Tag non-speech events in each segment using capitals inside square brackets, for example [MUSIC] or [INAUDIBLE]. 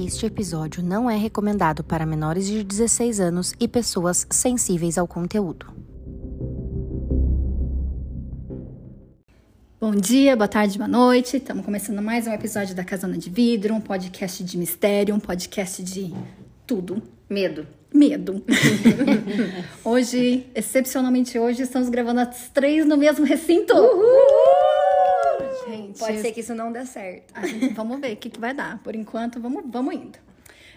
Este episódio não é recomendado para menores de 16 anos e pessoas sensíveis ao conteúdo. Bom dia, boa tarde, boa noite. Estamos começando mais um episódio da Casona de Vidro, um podcast de mistério, um podcast de tudo. Medo. Medo. [LAUGHS] hoje, excepcionalmente hoje, estamos gravando as três no mesmo recinto. Gente, Pode ser que isso não dê certo. gente- vamos ver o que, que vai dar. Por enquanto, vamos, vamos indo.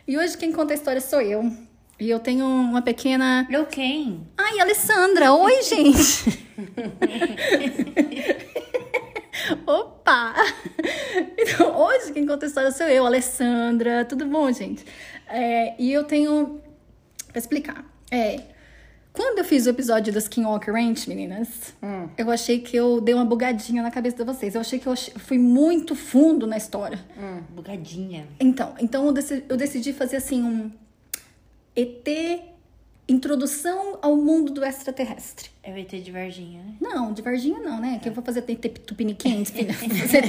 E hoje quem conta a história sou eu. E eu tenho uma pequena. Eu quem? Ai, Alessandra! Oi, gente! [LAUGHS] Opa! Então, hoje quem conta a história sou eu, Alessandra. Tudo bom, gente? É, e eu tenho. Pra explicar. É, quando eu fiz o episódio do Skinwalker Ranch, meninas, eu achei que eu dei uma bugadinha na cabeça de vocês. Eu achei que eu fui muito fundo na história. Hum, bugadinha. Então, então eu, decidi, eu decidi fazer assim um ET introdução ao mundo do extraterrestre. É o ET de Varginha, né? Não, de Varginha não, né? Que eu vou fazer ET [LAUGHS] filha. Fazer-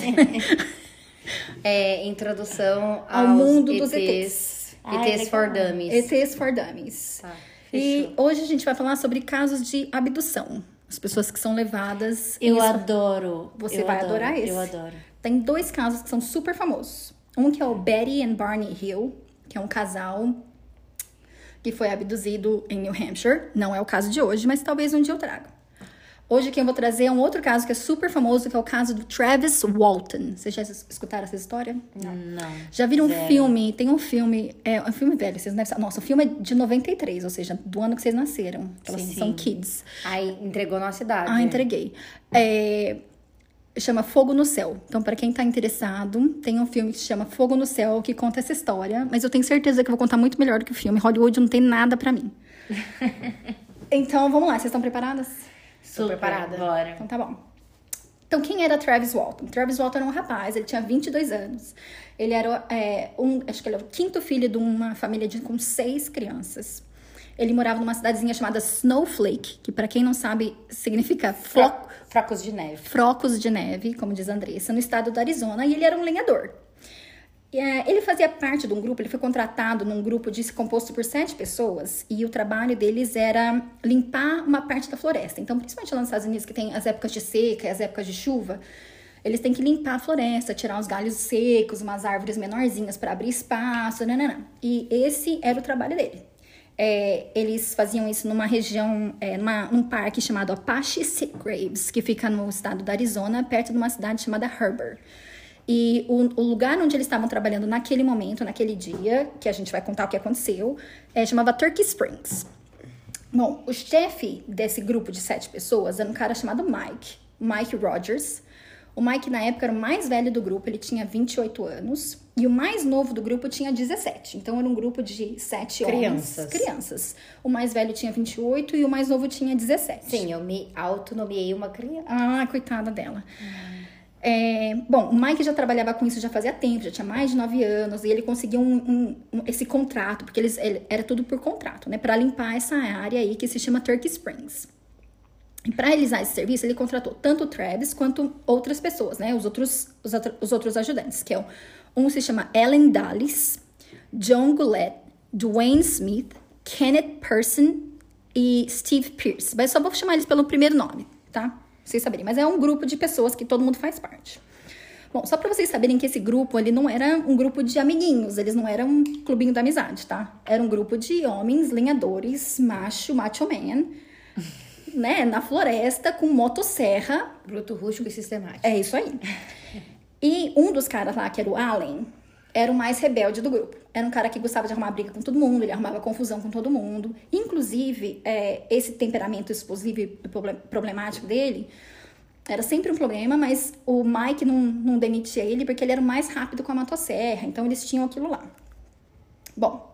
É introdução Ao mundo dos ETs. Ah, ETs for Dummies. ETs for Dummies. Tá, e hoje a gente vai falar sobre casos de abdução. As pessoas que são levadas. Eu Isso- adoro. Você eu vai adoro, adorar esse. Eu adoro. Tem dois casos que são super famosos. Um que é o Betty and Barney Hill, que é um casal que foi abduzido em New Hampshire. Não é o caso de hoje, mas talvez um dia eu traga. Hoje quem eu vou trazer é um outro caso que é super famoso, que é o caso do Travis Walton. Vocês já escutaram essa história? Não. Já viram um Zero. filme? Tem um filme, é um filme velho, vocês não devem saber. Nossa, o filme é de 93, ou seja, do ano que vocês nasceram. Elas Sim, são sim. kids. Aí entregou nossa idade. Ah, entreguei. É, chama Fogo no Céu. Então, pra quem tá interessado, tem um filme que se chama Fogo no Céu, que conta essa história. Mas eu tenho certeza que eu vou contar muito melhor do que o filme. Hollywood não tem nada pra mim. [LAUGHS] então, vamos lá. Vocês estão preparadas? Tô preparada. Bora. Então, tá bom. Então, quem era Travis Walton? Travis Walton era um rapaz, ele tinha 22 anos. Ele era é, um, acho que ele era o quinto filho de uma família de, com seis crianças. Ele morava numa cidadezinha chamada Snowflake, que pra quem não sabe significa floco, Fracos de neve. frocos de neve, como diz a Andressa, no estado do Arizona, e ele era um lenhador. É, ele fazia parte de um grupo, ele foi contratado num grupo de composto por sete pessoas, e o trabalho deles era limpar uma parte da floresta. Então, principalmente lá nos Estados Unidos, que tem as épocas de seca e as épocas de chuva, eles têm que limpar a floresta, tirar os galhos secos, umas árvores menorzinhas para abrir espaço, nananã. E esse era o trabalho dele. É, eles faziam isso numa região, é, numa, num parque chamado Apache Graves, que fica no estado do Arizona, perto de uma cidade chamada Herbert. E o, o lugar onde eles estavam trabalhando naquele momento, naquele dia, que a gente vai contar o que aconteceu, é, chamava Turkey Springs. Bom, o chefe desse grupo de sete pessoas era um cara chamado Mike, Mike Rogers. O Mike, na época, era o mais velho do grupo, ele tinha 28 anos. E o mais novo do grupo tinha 17. Então, era um grupo de sete Crianças. homens. Crianças. O mais velho tinha 28 e o mais novo tinha 17. Sim, eu me autonomeei uma criança. Ah, coitada dela. É, bom, o Mike já trabalhava com isso já fazia tempo, já tinha mais de nove anos, e ele conseguiu um- um- um- esse contrato, porque eles, ele- era tudo por contrato, né? Pra limpar essa área aí que se chama Turkey Springs. E para realizar esse serviço, ele contratou tanto o Travis quanto outras pessoas, né? Os outros, os, os outros ajudantes, que é um se chama Ellen Dallas, John Goulet, Dwayne Smith, Kenneth Person e Steve Pierce. Mas só vou chamar eles pelo primeiro nome, tá? Vocês saberem. Mas é um grupo de pessoas que todo mundo faz parte. Bom, só pra vocês saberem que esse grupo, ele não era um grupo de amiguinhos, eles não eram um clubinho da amizade, tá? Era um grupo de homens lenhadores, macho, macho man, [LAUGHS] né? Na floresta, com motosserra, Bruto, rústico e sistemático. é isso aí. E um dos caras lá, que era o Allen, era o mais rebelde do grupo. Era um cara que gostava de arrumar briga com todo mundo, ele arrumava confusão com todo mundo. Inclusive, é, esse temperamento explosivo e proble- problemático dele era sempre um problema, mas o Mike não, não demitia ele porque ele era o mais rápido com a motosserra, então eles tinham aquilo lá. Bom,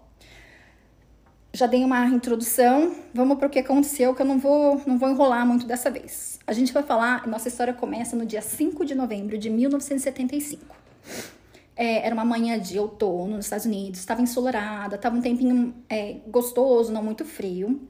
já dei uma introdução, vamos para o que aconteceu, que eu não vou, não vou enrolar muito dessa vez. A gente vai falar, nossa história começa no dia 5 de novembro de 1975. É, era uma manhã de outono nos Estados Unidos, estava ensolarada, estava um tempinho é, gostoso, não muito frio.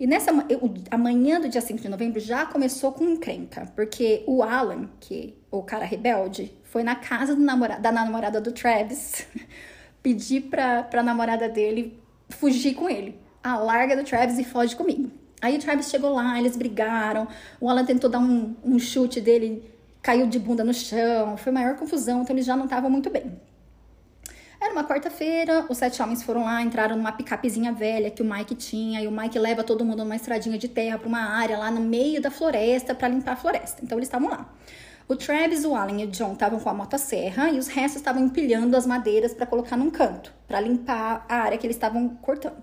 E nessa eu- a manhã do dia 5 de novembro já começou com encrenca, porque o Alan, que o cara rebelde, foi na casa da namorada do Travis [LAUGHS] pedir pra, pra namorada dele fugir com ele. Ah, larga do Travis e foge comigo. Aí o Travis chegou lá, eles brigaram. O Alan tentou dar um, um chute dele, caiu de bunda no chão. Foi maior confusão, então eles já não estavam muito bem. Era uma quarta-feira, os sete homens foram lá, entraram numa picapezinha velha que o Mike tinha, e o Mike leva todo mundo numa estradinha de terra para uma área lá no meio da floresta para limpar a floresta. Então eles estavam lá. O Travis, o Alan e o John estavam com a motosserra e os restos estavam empilhando as madeiras para colocar num canto, para limpar a área que eles estavam cortando.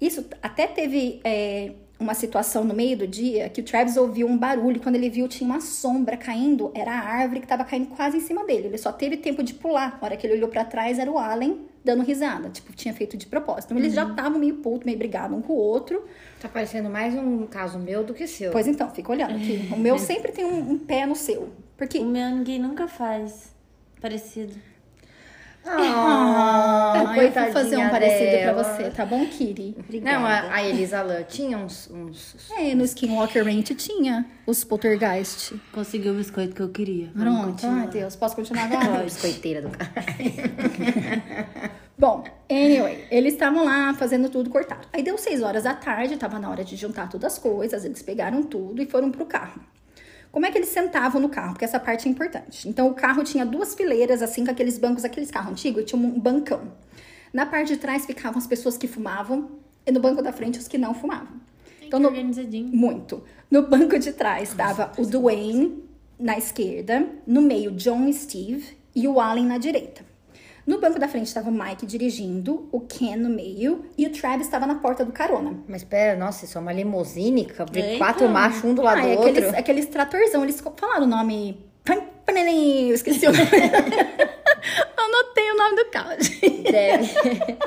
Isso até teve é, uma situação no meio do dia que o Travis ouviu um barulho. Quando ele viu, tinha uma sombra caindo. Era a árvore que estava caindo quase em cima dele. Ele só teve tempo de pular. A hora que ele olhou para trás, era o Allen dando risada. Tipo, tinha feito de propósito. Então, eles já estavam meio puto, meio brigados um com o outro. Tá parecendo mais um caso meu do que seu. Pois então, fica olhando aqui. O meu [LAUGHS] sempre tem um, um pé no seu. Porque O meu ninguém nunca faz parecido. Ah, eu vou fazer um parecido dela. pra você, tá bom, Kiri? Não, a, a Elisa Lam tinha uns. uns... É, no Skinwalker Ranch tinha os poltergeist. Consegui o biscoito que eu queria. Pronto, ai Deus, posso continuar agora? Biscoiteira do cara. [LAUGHS] Bom, anyway, eles estavam lá fazendo tudo cortado. Aí deu seis horas da tarde, tava na hora de juntar todas as coisas, eles pegaram tudo e foram pro carro. Como é que eles sentavam no carro? Porque essa parte é importante. Então, o carro tinha duas fileiras, assim, com aqueles bancos, aqueles carros antigos, tinha um bancão. Na parte de trás ficavam as pessoas que fumavam e no banco da frente os que não fumavam. Então, no, organizadinho. muito. No banco de trás estava o Dwayne na esquerda, no meio John e Steve e o Allen na direita. No banco da frente estava o Mike dirigindo, o Ken no meio e o Travis estava na porta do carona. Mas pera, nossa, isso é uma limusine? Cabe Eita. quatro machos um do lado ah, do é outro. aqueles, aqueles tratorzão, eles falaram o nome. Eu esqueci o nome. Eu [LAUGHS] anotei o nome do carro, gente. Deve. [LAUGHS]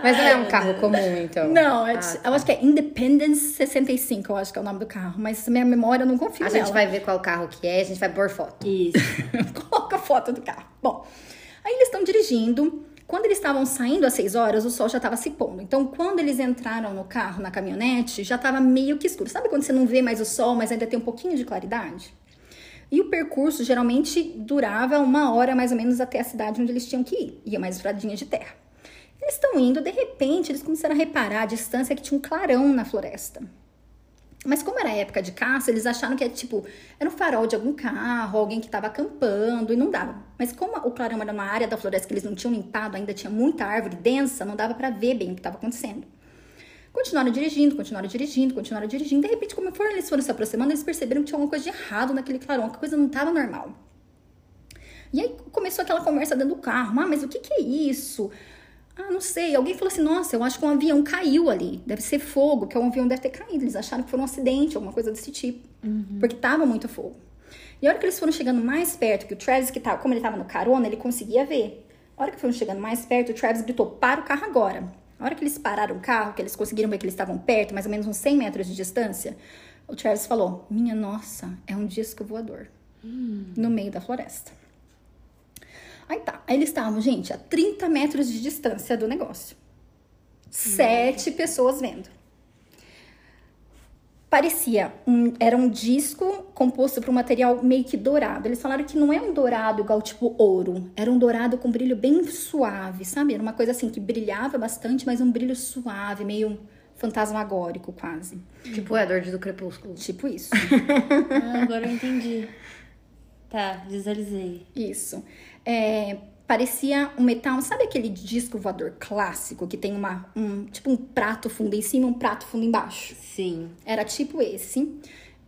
Mas não é um carro comum, então. Não, é- Ah, tá. eu acho que é Independence 65, eu acho que é o nome do carro. Mas minha memória eu não confio A gente nela. vai ver qual carro que é e a gente vai pôr foto. Isso. [LAUGHS] Foto do carro. Bom, aí eles estão dirigindo. Quando eles estavam saindo às 6 horas, o sol já estava se pondo. Então, quando eles entraram no carro, na caminhonete, já estava meio que escuro. Sabe quando você não vê mais o sol, mas ainda tem um pouquinho de claridade? E o percurso geralmente durava uma hora mais ou menos até a cidade onde eles tinham que ir. Ia mais estradinha de terra. Eles estão indo, de repente, eles começaram a reparar a distância que tinha um clarão na floresta. Mas como era época de caça, eles acharam que é tipo, era um farol de algum carro, alguém que estava acampando e não dava. Mas como o clarão era uma área da floresta que eles não tinham limpado, ainda tinha muita árvore densa, não dava para ver bem o que estava acontecendo. Continuaram dirigindo, continuaram dirigindo, continuaram dirigindo. De repente, como foram, eles foram se aproximando, eles perceberam que tinha alguma coisa de errado naquele clarão, que a coisa não estava normal. E aí começou aquela conversa dentro do carro. Ah, mas o que, que é isso? Ah, não sei. Alguém falou assim: nossa, eu acho que um avião caiu ali. Deve ser fogo, que um avião deve ter caído. Eles acharam que foi um acidente, alguma coisa desse tipo. Porque tava muito fogo. E a hora que eles foram chegando mais perto, que o Travis, que tava, como ele tava no carona, ele conseguia ver. A hora que foram chegando mais perto, o Travis gritou: para o carro agora. A hora que eles pararam o carro, que eles conseguiram ver que eles estavam perto, mais ou menos uns 100 metros de distância, o Travis falou: Minha nossa, é um disco voador. No meio da floresta. Aí tá. Aí eles estavam, gente, a 30 metros de distância do negócio. Sete pessoas vendo. Parecia um, era um disco composto por um material meio que dourado. Eles falaram que não é um dourado igual tipo ouro, era um dourado com brilho bem suave, sabe? Era uma coisa assim que brilhava bastante, mas um brilho suave, meio fantasmagórico quase. Tipo o Edward do Crepúsculo. Tipo isso. [LAUGHS] Ah, agora eu entendi. Tá, visualizei. Isso. É, parecia um metal, sabe aquele disco voador clássico que tem uma, um, tipo um prato fundo em cima e um prato fundo embaixo? Sim. Era tipo esse.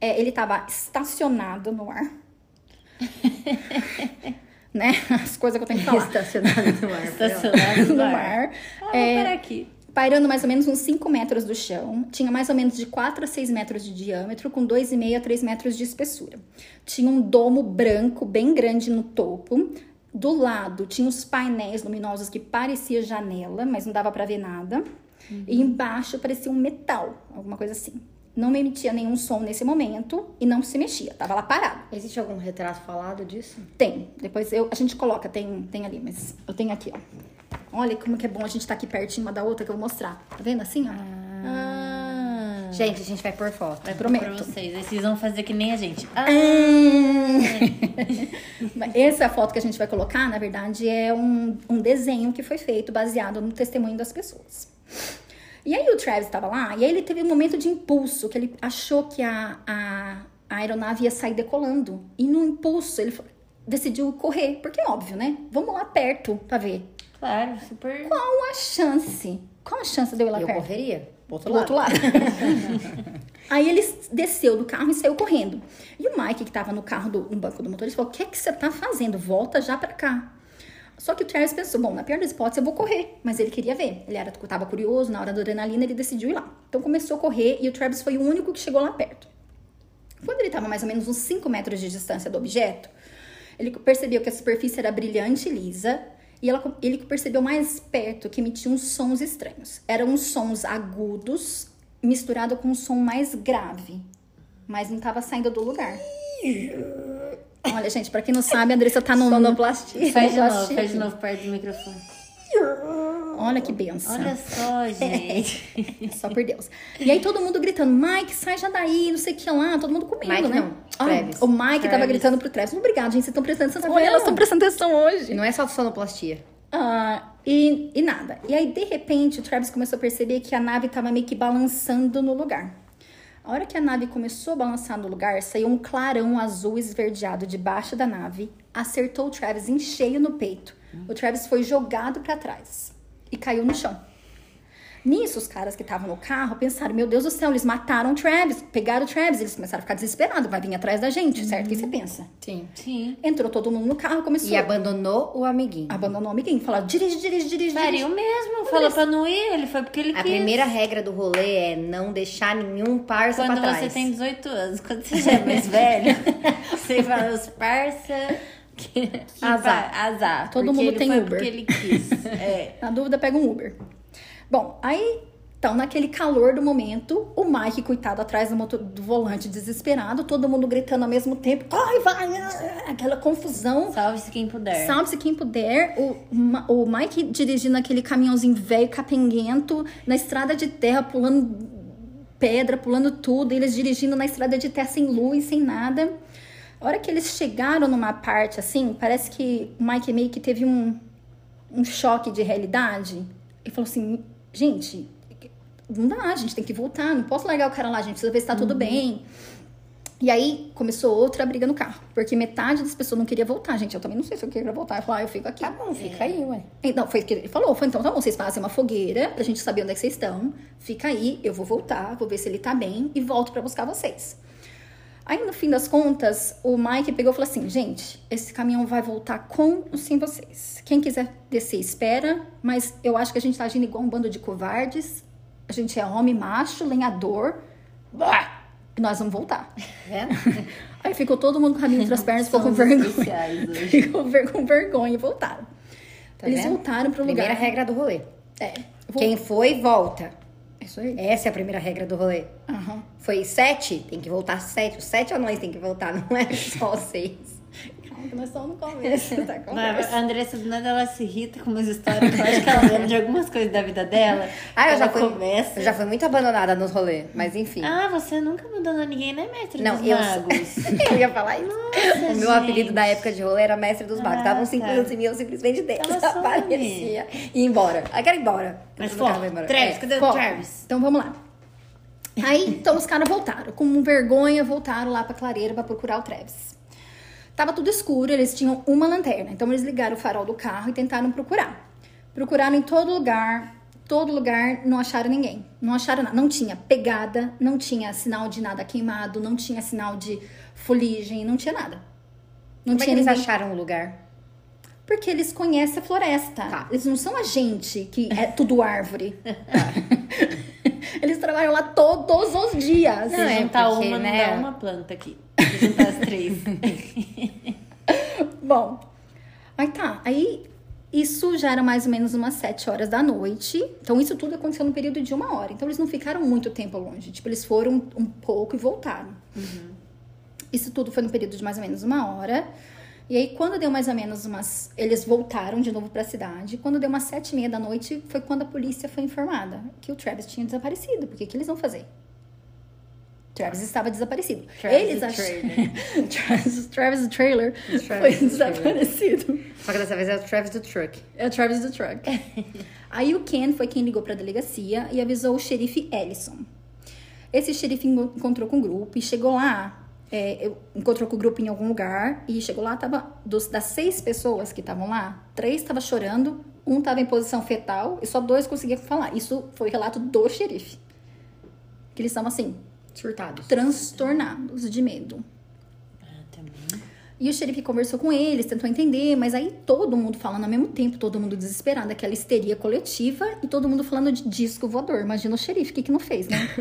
É, ele tava estacionado no ar. [LAUGHS] né? As coisas que eu tenho que falar. Estacionado no ar. Estacionado [LAUGHS] no ar. ar. Ah, vou É, parar aqui. Pairando mais ou menos uns 5 metros do chão. Tinha mais ou menos de 4 a 6 metros de diâmetro, com 2,5 a 3 metros de espessura. Tinha um domo branco bem grande no topo. Do lado tinha os painéis luminosos que parecia janela, mas não dava pra ver nada. E embaixo parecia um metal, alguma coisa assim. Não emitia nenhum som nesse momento e não se mexia, tava lá parado. Existe algum retrato falado disso? Tem, depois eu, a gente coloca, tem, tem ali, mas eu tenho aqui, ó. Olha como que é bom a gente tá aqui pertinho uma da outra que eu vou mostrar. Tá vendo assim, ó? Ah. Gente, a gente vai por foto. Vai prometo. Pra vocês. Aí vocês vão fazer que nem a gente. Ah, [LAUGHS] Essa foto que a gente vai colocar, na verdade, é um, um desenho que foi feito baseado no testemunho das pessoas. E aí o Travis estava lá, e aí ele teve um momento de impulso, que ele achou que a, a, a aeronave ia sair decolando. E no impulso ele decidiu correr, porque é óbvio, né? Vamos lá perto pra ver. Claro, super. Qual a chance? Qual a chance de eu ir lá Eu perto? correria. Pro outro do lado. outro lado. [LAUGHS] Aí ele desceu do carro e saiu correndo. E o Mike, que tava no carro, do, no banco do motorista, falou: O que, que você tá fazendo? Volta já pra cá. Só que o Travis pensou: Bom, na pior das hipóteses, eu vou correr. Mas ele queria ver. Ele era, tava curioso, na hora da adrenalina, ele decidiu ir lá. Então começou a correr e o Travis foi o único que chegou lá perto. Quando ele estava mais ou menos uns 5 metros de distância do objeto, ele percebeu que a superfície era brilhante e lisa. E ela- ele percebeu mais perto que emitia uns sons estranhos. Eram uns sons agudos, misturado com um som mais grave. Mas não estava saindo do lugar. Olha, gente, pra quem não sabe, a Andressa tá no... Sonoplastia. Faz de novo, faz de novo perto do microfone. Olha que benção. Olha só, [LAUGHS] gente. [LAUGHS] Só por Deus. E aí todo mundo gritando, Mike, sai já daí, não sei o que lá, todo mundo comendo, Mike né? não, Ah, Travis. o Mike tava Travis. gritando pro Travis. Obrigada, gente, vocês estão prestando atenção. Tá Olha, elas estão prestando atenção hoje. Não é só sonoplastia. Ah, e, e nada. E aí, de repente, o Travis começou a perceber que a nave tava meio que balançando no lugar. A hora que a nave começou a balançar no lugar, saiu um clarão azul esverdeado debaixo da nave, acertou o Travis em cheio no peito. O Travis foi jogado pra trás e caiu no chão. Nisso, os caras que estavam no carro pensaram: Meu Deus do céu, eles mataram o Travis, pegaram o Travis. Eles começaram a ficar desesperados, vai vir atrás da gente, certo? O que você pensa? Sim. Sim. Entrou todo mundo no carro, começou E abandonou o amiguinho. abandonou o amiguinho, falou: dirige, dirige, dirige, dirige. Faria o mesmo. Falou pra não ir, ele foi porque ele A quis. primeira regra do rolê é não deixar nenhum parça Quando pra você trás. tem 18 anos, quando você [LAUGHS] já é mais velho, [LAUGHS] você fala os parça. Que, [LAUGHS] Azar. azar. Todo mundo tem Uber. Porque ele quis. [LAUGHS] É. Na dúvida, pega um Uber. Bom, aí, então, naquele calor do momento, o Mike, coitado, atrás do, motor, do volante, desesperado, todo mundo gritando ao mesmo tempo: corre, vai! Aquela confusão. Salve-se quem puder. Salve-se quem puder. O, o Mike dirigindo aquele caminhãozinho velho, capenguento, na estrada de terra, pulando pedra, pulando tudo. Eles dirigindo na estrada de terra sem luz, sem nada. A hora que eles chegaram numa parte assim, parece que o Mike meio que teve um, um choque de realidade. Ele falou assim: gente, não dá, a gente tem que voltar, não posso largar o cara lá, a gente precisa ver se tá tudo bem. E aí começou outra briga no carro, porque metade das pessoas não queria voltar, gente. Eu também não sei se eu queria voltar. Eu falei, ah, eu fico aqui. Tá bom, fica aí, ué. Então, foi o que ele falou. Foi, então, tá bom, vocês fazem uma fogueira pra gente saber onde é que vocês estão. Fica aí, eu vou voltar, vou ver se ele tá bem e volto pra buscar vocês. Aí, no fim das contas, o Mike pegou e falou assim: gente, esse caminhão vai voltar com ou sem vocês. Quem quiser descer, espera, mas eu acho que a gente tá agindo igual um bando de covardes. A gente é homem macho, lenhador. Bah! Nós vamos voltar. É? [LAUGHS] Aí ficou todo mundo com o caminho entre as pernas, ficou com vergonha. [LAUGHS] Ficou ver- com vergonha e voltaram. Tá Eles vendo? voltaram pro Primeira lugar. regra do rolê. É. Quem foi, volta. Isso aí. Essa é a primeira regra do rolê. Aham. Foi sete, tem que voltar sete. Os sete anões tem que voltar, não é só seis. Nós estamos no começo da Mas conversa. a Andressa, do nada, ela se irrita com umas histórias que eu acho que ela lembra de algumas coisas da vida dela. Ah, eu já, fui, começa. eu já fui muito abandonada nos rolês, mas enfim. Ah, você nunca abandonou ninguém, né, mestre não, dos eu, magos? [LAUGHS] eu ia falar isso. o meu gente. apelido da época de rolê era mestre dos magos. Ah, Davam cinco tá. em mim, eu simplesmente Ela desaparecia. E ia embora. Aí quero ir embora. Mas, Eu pô, não quero ir embora. Travis, É. cadê o. Travis? Então vamos lá. Aí, então os caras voltaram. Com vergonha, voltaram lá pra clareira pra procurar o Travis. Tava tudo escuro, eles tinham uma lanterna. Então eles ligaram o farol do carro e tentaram procurar. Procuraram em todo lugar, todo lugar, não acharam ninguém. Não acharam nada. Não tinha pegada, não tinha sinal de nada queimado, não tinha sinal de fuligem, não tinha nada. Não Como é tinha eles ninguém. acharam o lugar? Porque eles conhecem a floresta. Tá. Eles não são a gente, que é tudo árvore. [LAUGHS] [LAUGHS] eles trabalham lá todos os dias. Se Não, é juntar porque, uma, não né? dá uma planta aqui. Se juntar as três. [LAUGHS] Bom, aí tá. Aí isso já era mais ou menos umas sete horas da noite. Então isso tudo aconteceu no período de uma hora. Então eles não ficaram muito tempo longe. Tipo, eles foram um pouco e voltaram. Isso tudo foi no período de mais ou menos uma hora. E aí, quando deu mais ou menos umas. Eles voltaram de novo pra cidade. Quando deu umas sete e meia da noite, foi quando a polícia foi informada que o Travis tinha desaparecido. Porque o que eles vão fazer? Travis estava desaparecido. Travis Eles [LAUGHS] trailer. Travis, Travis trailer Travis foi trailer. desaparecido. Só que dessa vez é o Travis do Truck. É o Travis do Truck. Aí o Ken foi quem ligou pra delegacia e avisou o xerife Ellison. Esse xerife enco- encontrou com o grupo e chegou lá, é, encontrou com o grupo em algum lugar e chegou lá, tava, dos, das seis pessoas que estavam lá, três estavam chorando, um estava em posição fetal e só dois conseguiam falar. Isso foi relato do xerife. Que eles estavam assim, Surtados. transtornados de medo. Ah. E o xerife conversou com eles, tentou entender, mas aí todo mundo falando ao mesmo tempo, todo mundo desesperado, aquela histeria coletiva e todo mundo falando de disco voador. Imagina o xerife, o que que não fez, né? [LAUGHS]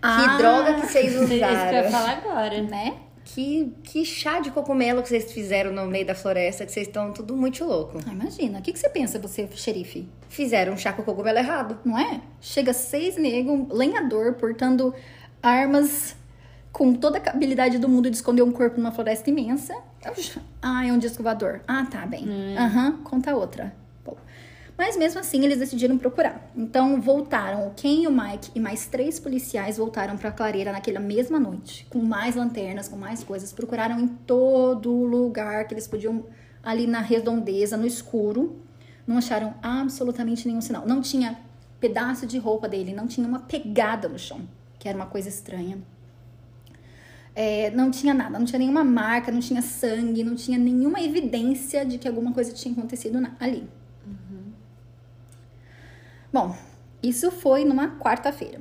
Que droga que vocês Isso que eu ia usaram. falar agora. né? Que, que chá de cogumelo que vocês fizeram no meio da floresta, que vocês estão tudo muito louco. Ah, imagina, o que, que você pensa, você, xerife? Fizeram um chá com cogumelo errado. Não é? Chega seis negros, lenhador, portando armas com toda a habilidade do mundo de esconder um corpo numa floresta imensa. Ah, é um disco voador. Ah, tá bem. Aham, conta outra. Bom. Mas mesmo assim, eles decidiram procurar. Então, voltaram. O Ken e o Mike e mais três policiais voltaram pra clareira naquela mesma noite. Com mais lanternas, com mais coisas. Procuraram em todo lugar que eles podiam... Ali na redondeza, no escuro. Não acharam absolutamente nenhum sinal. Não tinha pedaço de roupa dele. Não tinha uma pegada no chão. Que era uma coisa estranha. É, não tinha nada, não tinha nenhuma marca, não tinha sangue, não tinha nenhuma evidência de que alguma coisa tinha acontecido na- ali. Bom, isso foi numa quarta-feira.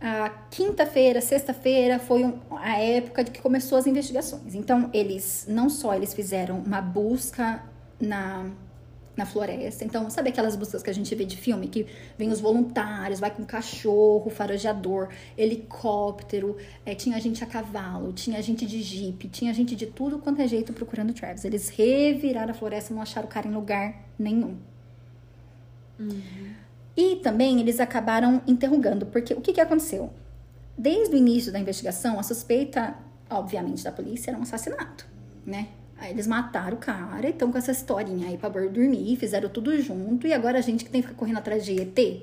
A quinta-feira, sexta-feira foi um- a época de que começou as investigações. Então, eles não só eles fizeram uma busca na, na floresta. Então, sabe aquelas buscas que a gente vê de filme que vem os voluntários, vai com cachorro, farejador, helicóptero, eh, tinha gente a cavalo, tinha gente de jipe, tinha gente de tudo quanto é jeito procurando o Travis. Eles reviraram a floresta, não acharam o cara em lugar nenhum. E também eles acabaram interrogando, porque o que, que aconteceu? Desde o início da investigação, a suspeita, obviamente, da polícia era um assassinato, né? Aí eles mataram o cara e estão com essa historinha aí pra dormir, fizeram tudo junto, e agora a gente que tem que ficar correndo atrás de ET.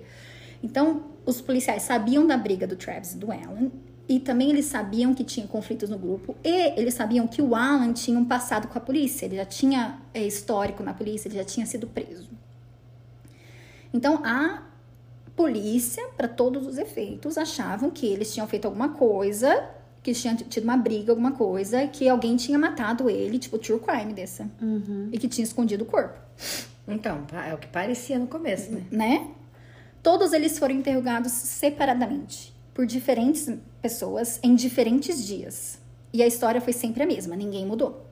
Então, os policiais sabiam da briga do Travis e do Alan, e também eles sabiam que tinha conflitos no grupo, e eles sabiam que o Alan tinha um passado com a polícia, ele já tinha é, histórico na polícia, ele já tinha sido preso. Então, a polícia, para todos os efeitos, achavam que eles tinham feito alguma coisa, que tinha tido uma briga, alguma coisa, que alguém tinha matado ele, tipo true crime dessa. E que tinha escondido o corpo, Então, é o que parecia no começo, né? né? Todos eles foram interrogados separadamente, por diferentes pessoas, em diferentes dias. E a história foi sempre a mesma, ninguém mudou.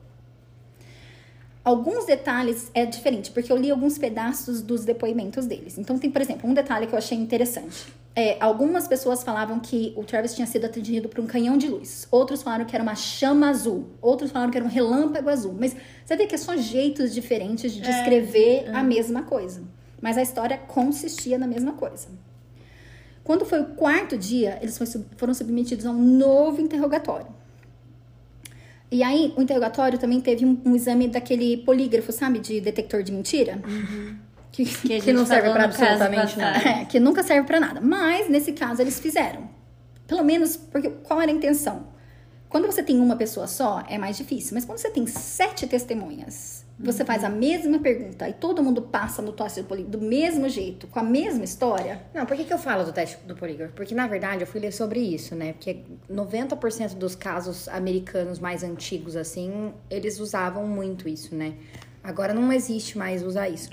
Alguns detalhes é diferente, porque eu li alguns pedaços dos depoimentos deles. Então, tem, por exemplo, um detalhe que eu achei interessante. É, algumas pessoas falavam que o Travis tinha sido atingido por um canhão de luz. Outros falaram que era uma chama azul. Outros falaram que era um relâmpago azul. Mas você vê que são jeitos diferentes de descrever a mesma coisa. Mas a história consistia na mesma coisa. Quando foi o quarto dia, eles foram submetidos a um novo interrogatório. E aí, o interrogatório também teve um, um exame daquele polígrafo, sabe? De detector de mentira. Que, Que, a Que não serve caso absolutamente nada. é, que nunca serve pra nada. Mas, nesse caso, eles fizeram. Pelo menos, porque qual era a intenção? Quando você tem uma pessoa só, é mais difícil. Mas quando você tem sete testemunhas, você faz a mesma pergunta e todo mundo passa no teste do polígrafo do mesmo jeito, com a mesma história, Não, por que, que eu falo do teste do polígrafo? Porque, na verdade, eu fui ler sobre isso, né? Porque 90% dos casos americanos mais antigos, assim, eles usavam muito isso, né? Agora não existe mais usar isso.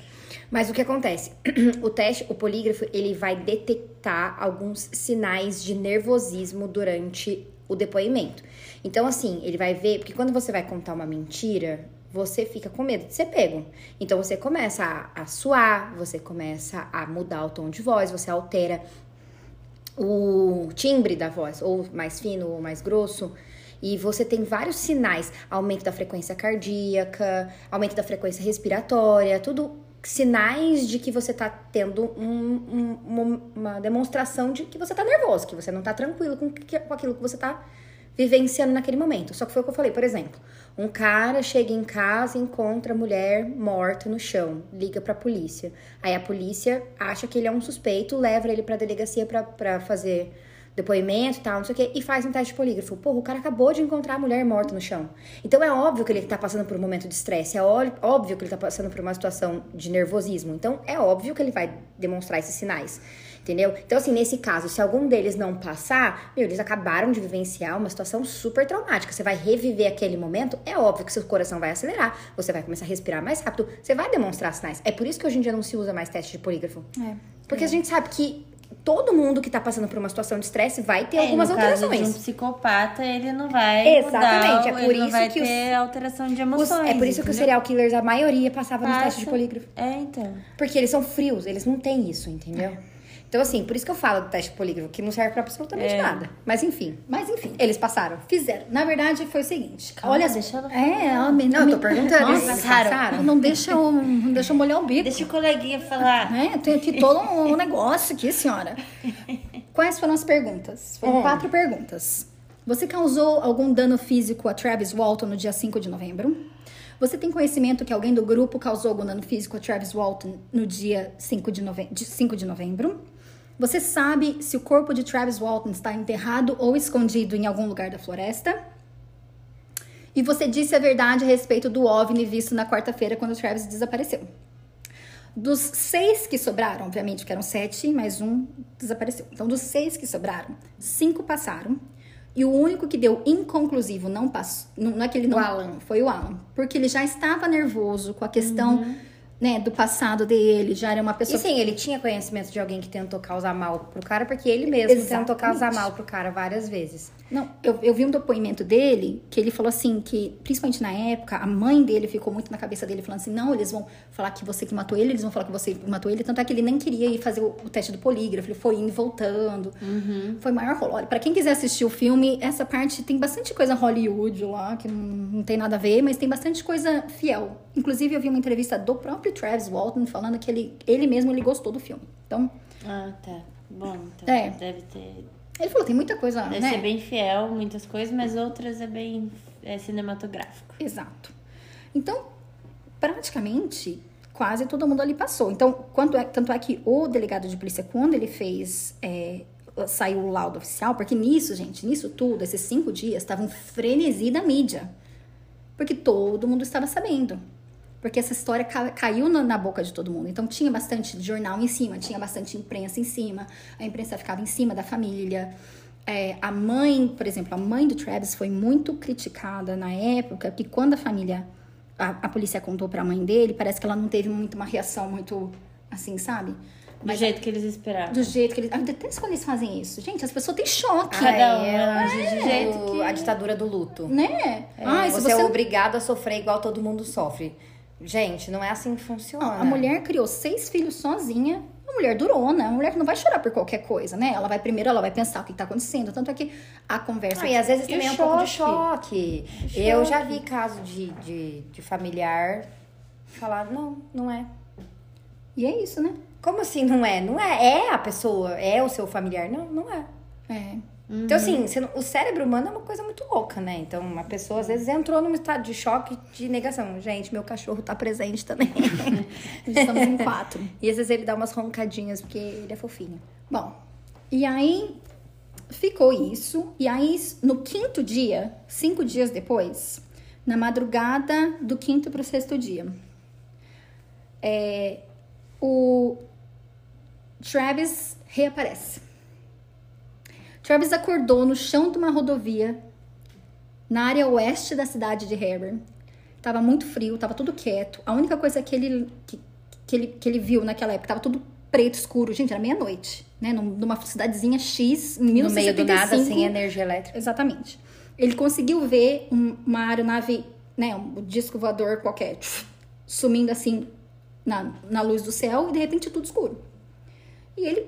Mas o que acontece? [CLEARS THROAT] O teste, o polígrafo, ele vai detectar alguns sinais de nervosismo durante o depoimento. Então, assim, ele vai ver, porque quando você vai contar uma mentira, você fica com medo de ser pego. Então você começa a, a suar, você começa a mudar o tom de voz, você altera o timbre da voz, ou mais fino ou mais grosso. E você tem vários sinais: aumento da frequência cardíaca, aumento da frequência respiratória, tudo sinais de que você tá tendo um- um- uma, demonstração de que você tá nervoso, que você não tá tranquilo com, com aquilo que você tá vivenciando naquele momento. Só que foi o que eu falei, por exemplo, um cara chega em casa e encontra a mulher morta no chão, liga pra polícia. Aí a polícia acha que ele é um suspeito, leva ele pra delegacia pra, pra fazer depoimento e tal, não sei o quê, e faz um teste de polígrafo. Porra, o cara acabou de encontrar a mulher morta no chão. Então é óbvio que ele tá passando por um momento de estresse, é óbvio que ele tá passando por uma situação de nervosismo. Então é óbvio que ele vai demonstrar esses sinais. Entendeu? Então, assim, nesse caso, se algum deles não passar, meu, eles acabaram de vivenciar uma situação super traumática. Você vai reviver aquele momento, é óbvio que seu coração vai acelerar, você vai começar a respirar mais rápido, você vai demonstrar sinais. É por isso que hoje em dia não se usa mais teste de polígrafo. É. Porque a gente sabe que todo mundo que tá passando por uma situação de estresse vai ter É, algumas no caso de alterações. um psicopata, ele não vai Exatamente, mudar, é por isso vai que os- ter alteração de Os- emoções. é por isso que os entendeu? serial killers, a maioria, passava nos testes de Passa. polígrafo. É, então. Porque eles são frios, eles não têm isso, entendeu? Então, assim, por isso que eu falo do teste polígrafo, que não serve pra absolutamente É. nada. Mas enfim, Mas enfim, eles passaram. fizeram. Na verdade, foi o seguinte. Calma, olha, deixa ela É, ela me, Não, eu tô perguntando, Nossa, eles passaram? passaram? Não deixa eu, não deixa eu molhar o bico. Deixa o coleguinha falar. É, tem aqui todo um negócio aqui, senhora. Quais foram as perguntas? Foram Hum. quatro perguntas. Você causou algum dano físico a Travis Walton no dia 5 de novembro? Você tem conhecimento que alguém do grupo causou algum dano físico a Travis Walton no dia 5 de, nove... de 5 de novembro? Você sabe se o corpo de Travis Walton está enterrado ou escondido em algum lugar da floresta? E você disse a verdade a respeito do OVNI visto na quarta-feira quando o Travis desapareceu. Dos seis que sobraram, obviamente que eram sete, mas um desapareceu. Então, dos seis que sobraram, cinco passaram. E o único que deu inconclusivo não passou. Não, não é que ele não. O Alan. Foi o Alan. Porque ele já estava nervoso com a questão né, do passado dele, já era uma E pessoa. sim, ele tinha conhecimento de alguém que tentou causar mal pro cara, porque ele mesmo tentou Exatamente. causar mal pro cara várias vezes. Não, eu, eu vi um depoimento dele que ele falou assim que, principalmente na época, a mãe dele ficou muito na cabeça dele, falando assim, não, eles vão falar que você que matou ele, eles vão falar que você matou ele, tanto é que ele nem queria ir fazer o, o teste do polígrafo, ele foi indo e voltando. Foi o maior rolo. Olha, pra quem quiser assistir o filme, essa parte tem bastante coisa Hollywood lá, que não, não tem nada a ver, mas tem bastante coisa fiel. Inclusive, eu vi uma entrevista do próprio Travis Walton falando que ele, ele mesmo ele gostou do filme. Então, Ah, tá. Bom, então É. deve ter. ele falou, tem muita coisa, Deve né? ser bem fiel, muitas coisas, mas outras é bem é cinematográfico. Exato. Então, praticamente, quase todo mundo ali passou. Então, quanto é, tanto é que o delegado de polícia, quando ele fez. é, saiu o laudo oficial, porque nisso, gente, nisso tudo, esses cinco dias, estavam um frenesi da mídia. Porque todo mundo estava sabendo. Porque essa história ca- caiu na, na boca de todo mundo. Então tinha bastante jornal em cima, tinha bastante imprensa em cima. A imprensa ficava em cima da família. É, a mãe, por exemplo, a mãe do Travis foi muito criticada na época, que quando a família, a, a polícia contou pra mãe dele, parece que ela não teve muito uma reação muito assim, sabe? Do jeito que eles esperavam. Do jeito que eles. Ah, eu detesto quando eles fazem isso. Gente, as pessoas têm choque. Cada um é, age de jeito o- que- A ditadura do luto. Né? Ai, se você, você é obrigado a sofrer igual todo mundo sofre. Gente, não é assim que funciona. Não, a mulher criou seis filhos sozinha. Uma mulher durona, uma mulher que não vai chorar por qualquer coisa, né? Ela vai primeiro, ela vai pensar o que tá acontecendo. Tanto é que a conversa. Não, e às vezes também é um pouco de choque. Eu já vi caso de, de, de familiar falar, não, não é. E é isso, né? Como assim não é? Não é. É a pessoa, é o seu familiar. Não, não é. É. Então, assim, você não- o cérebro humano é uma coisa muito louca, né? Então, uma pessoa às vezes entrou num estado de choque, de negação. Gente, meu cachorro tá presente também. [LAUGHS] Estamos em quatro. e às vezes ele dá umas roncadinhas, porque ele é fofinho. Bom, e aí ficou isso. E aí, no quinto dia, cinco dias depois, na madrugada do quinto pro sexto dia, é, o Travis reaparece. Travis acordou no chão de uma rodovia na área oeste da cidade de Heber. Tava muito frio, tava tudo quieto. A única coisa que ele, que, que ele, que ele viu naquela época tava tudo preto, escuro. Gente, era meia-noite, né? Num- Numa cidadezinha X, em 1975. No meio do nada, sem energia elétrica. Exatamente. Ele conseguiu ver um- uma aeronave, né, um disco voador qualquer, sumindo assim na, na luz do céu e de repente tudo escuro. E ele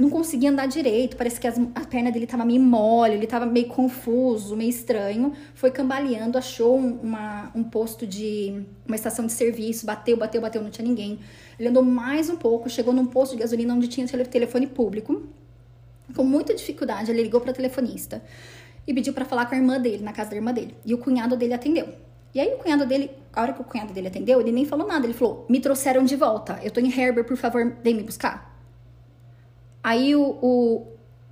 não conseguia andar direito, parece que as- a perna dele tava meio mole, ele tava meio confuso, meio estranho. Foi cambaleando, achou um, uma- um posto de. uma estação de serviço, bateu, bateu, bateu, não tinha ninguém. Ele andou mais um pouco, chegou num posto de gasolina onde tinha tele- telefone público. Com muita dificuldade, ele ligou para telefonista e pediu para falar com a irmã dele, na casa da irmã dele. E o cunhado dele atendeu. E aí o cunhado dele, a hora que o cunhado dele atendeu, ele nem falou nada. Ele falou: "Me trouxeram de volta. Eu tô em Herbert, por favor, vem me buscar". Aí o, o,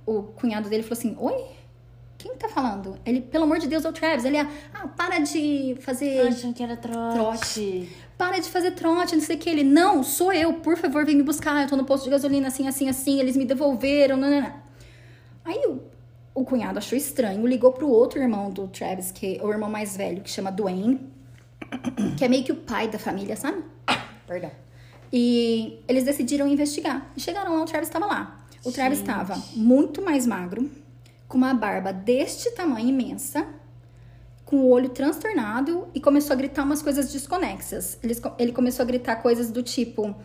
o cunhado dele falou assim: Oi? Quem tá falando? Ele, pelo amor de Deus, é o Travis. Ele, ah, para de fazer. Acham que era trote. Trote. Para de fazer trote, não sei o que. Ele, não, sou eu, por favor, vem me buscar. Eu tô no posto de gasolina, assim, assim, assim. Eles me devolveram. Não, não, não. Aí o, o cunhado achou estranho, ligou pro outro irmão do Travis, que é o irmão mais velho, que chama Dwayne, que é meio que o pai da família, sabe? [COUGHS] Perdão. E eles decidiram investigar. E chegaram lá, o Travis estava lá. O Travis estava muito mais magro, com uma barba deste tamanho imensa, com o olho transtornado e começou a gritar umas coisas desconexas. Eles, ele começou a gritar coisas do tipo: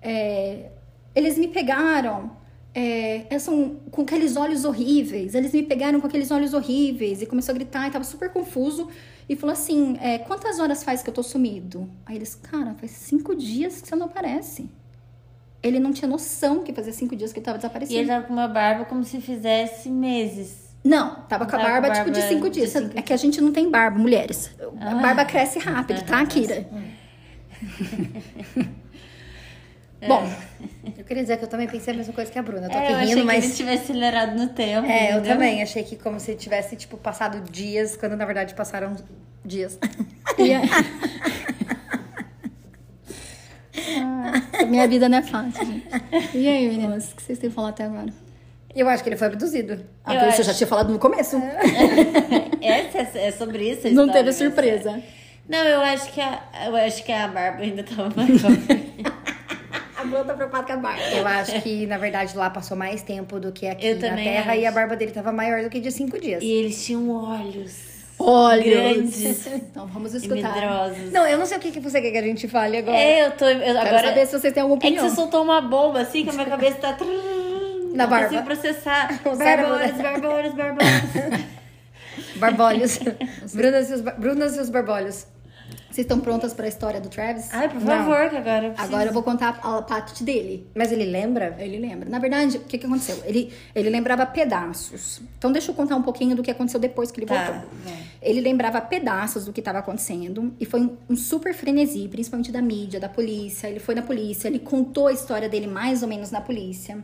é, Eles me pegaram. É, são com aqueles olhos horríveis. Eles me pegaram com aqueles olhos horríveis. E começou a gritar e tava super confuso. E falou assim: é, Quantas horas faz que eu tô sumido? Aí eles, cara, faz cinco dias que você não aparece. Ele não tinha noção que fazia cinco dias que ele tava E desaparecido. ele tava com uma barba como se fizesse meses. Não, tava com a barba, com tipo de barba cinco de dias. cinco É que a gente não tem barba, mulheres. A Ah. barba cresce rápido, tá, [LAUGHS] Kira? [LAUGHS] Bom, Eu queria dizer que eu também pensei a mesma coisa que a Bruna. Eu tô É, aqui eu achei rindo, que mas. ele tivesse acelerado no tempo. É, eu entendeu? também. Achei que como se tivesse, tipo, passado dias, quando na verdade passaram dias. Ah, [LAUGHS] minha vida não é fácil, gente. E aí, meninas, o que vocês têm falado até agora? Eu acho que ele foi abduzido. Ah, Eu por isso eu acho- já tinha falado no começo. [LAUGHS] Essa é, é sobre isso a Não teve né? surpresa. Não, eu acho que a, eu acho que a barba ainda tava maior. A Bruna tá preocupada com a barba. Eu acho que, na verdade, lá passou mais tempo do que aqui Eu na Terra e a acho. barba dele tava maior do que de cinco dias. e eles tinham olhos Olhos. grandes [LAUGHS] Então vamos escutar. medrosos. Não, eu não sei o que, que você quer que a gente fale agora. É, eu tô. Eu, Quero agora saber se vocês têm alguma é que opinião. você soltou uma bomba assim que a minha cabeça tá. [LAUGHS] Na Não barba. consigo processar. [LAUGHS] Né? barbolhos, barbolhos. Barbolhos. Brunas e os, Brunas e os barbolhos. Vocês estão prontas para a história do Travis? Ai, por Não. favor, que agora. eu preciso. Agora eu vou contar a a parte dele. Mas ele lembra? Ele lembra. Na verdade, o que, que aconteceu? Ele, ele lembrava pedaços. Então, deixa eu contar um pouquinho do que aconteceu depois que ele Tá, voltou. vai. Ele lembrava pedaços do que estava acontecendo. E foi um, um super frenesi, principalmente da mídia, da polícia. Ele foi na polícia, ele contou a história dele mais ou menos na polícia.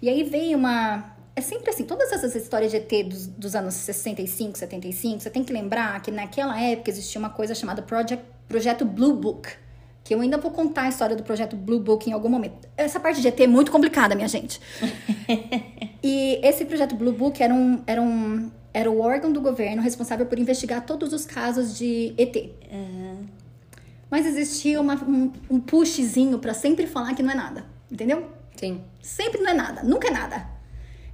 E aí veio uma. É sempre assim, todas essas histórias de ET dos, dos anos 65, 75, você tem que lembrar que naquela época existia uma coisa chamada Project, Projeto Blue Book. Que eu ainda vou contar a história do projeto Blue Book em algum momento. Essa parte de ET é muito complicada, minha gente. [LAUGHS] e esse projeto Blue Book era um, era um era o órgão do governo responsável por investigar todos os casos de ET. Mas existia uma- um, um pushzinho pra sempre falar que não é nada, entendeu? Sim. Sempre não é nada, nunca é nada.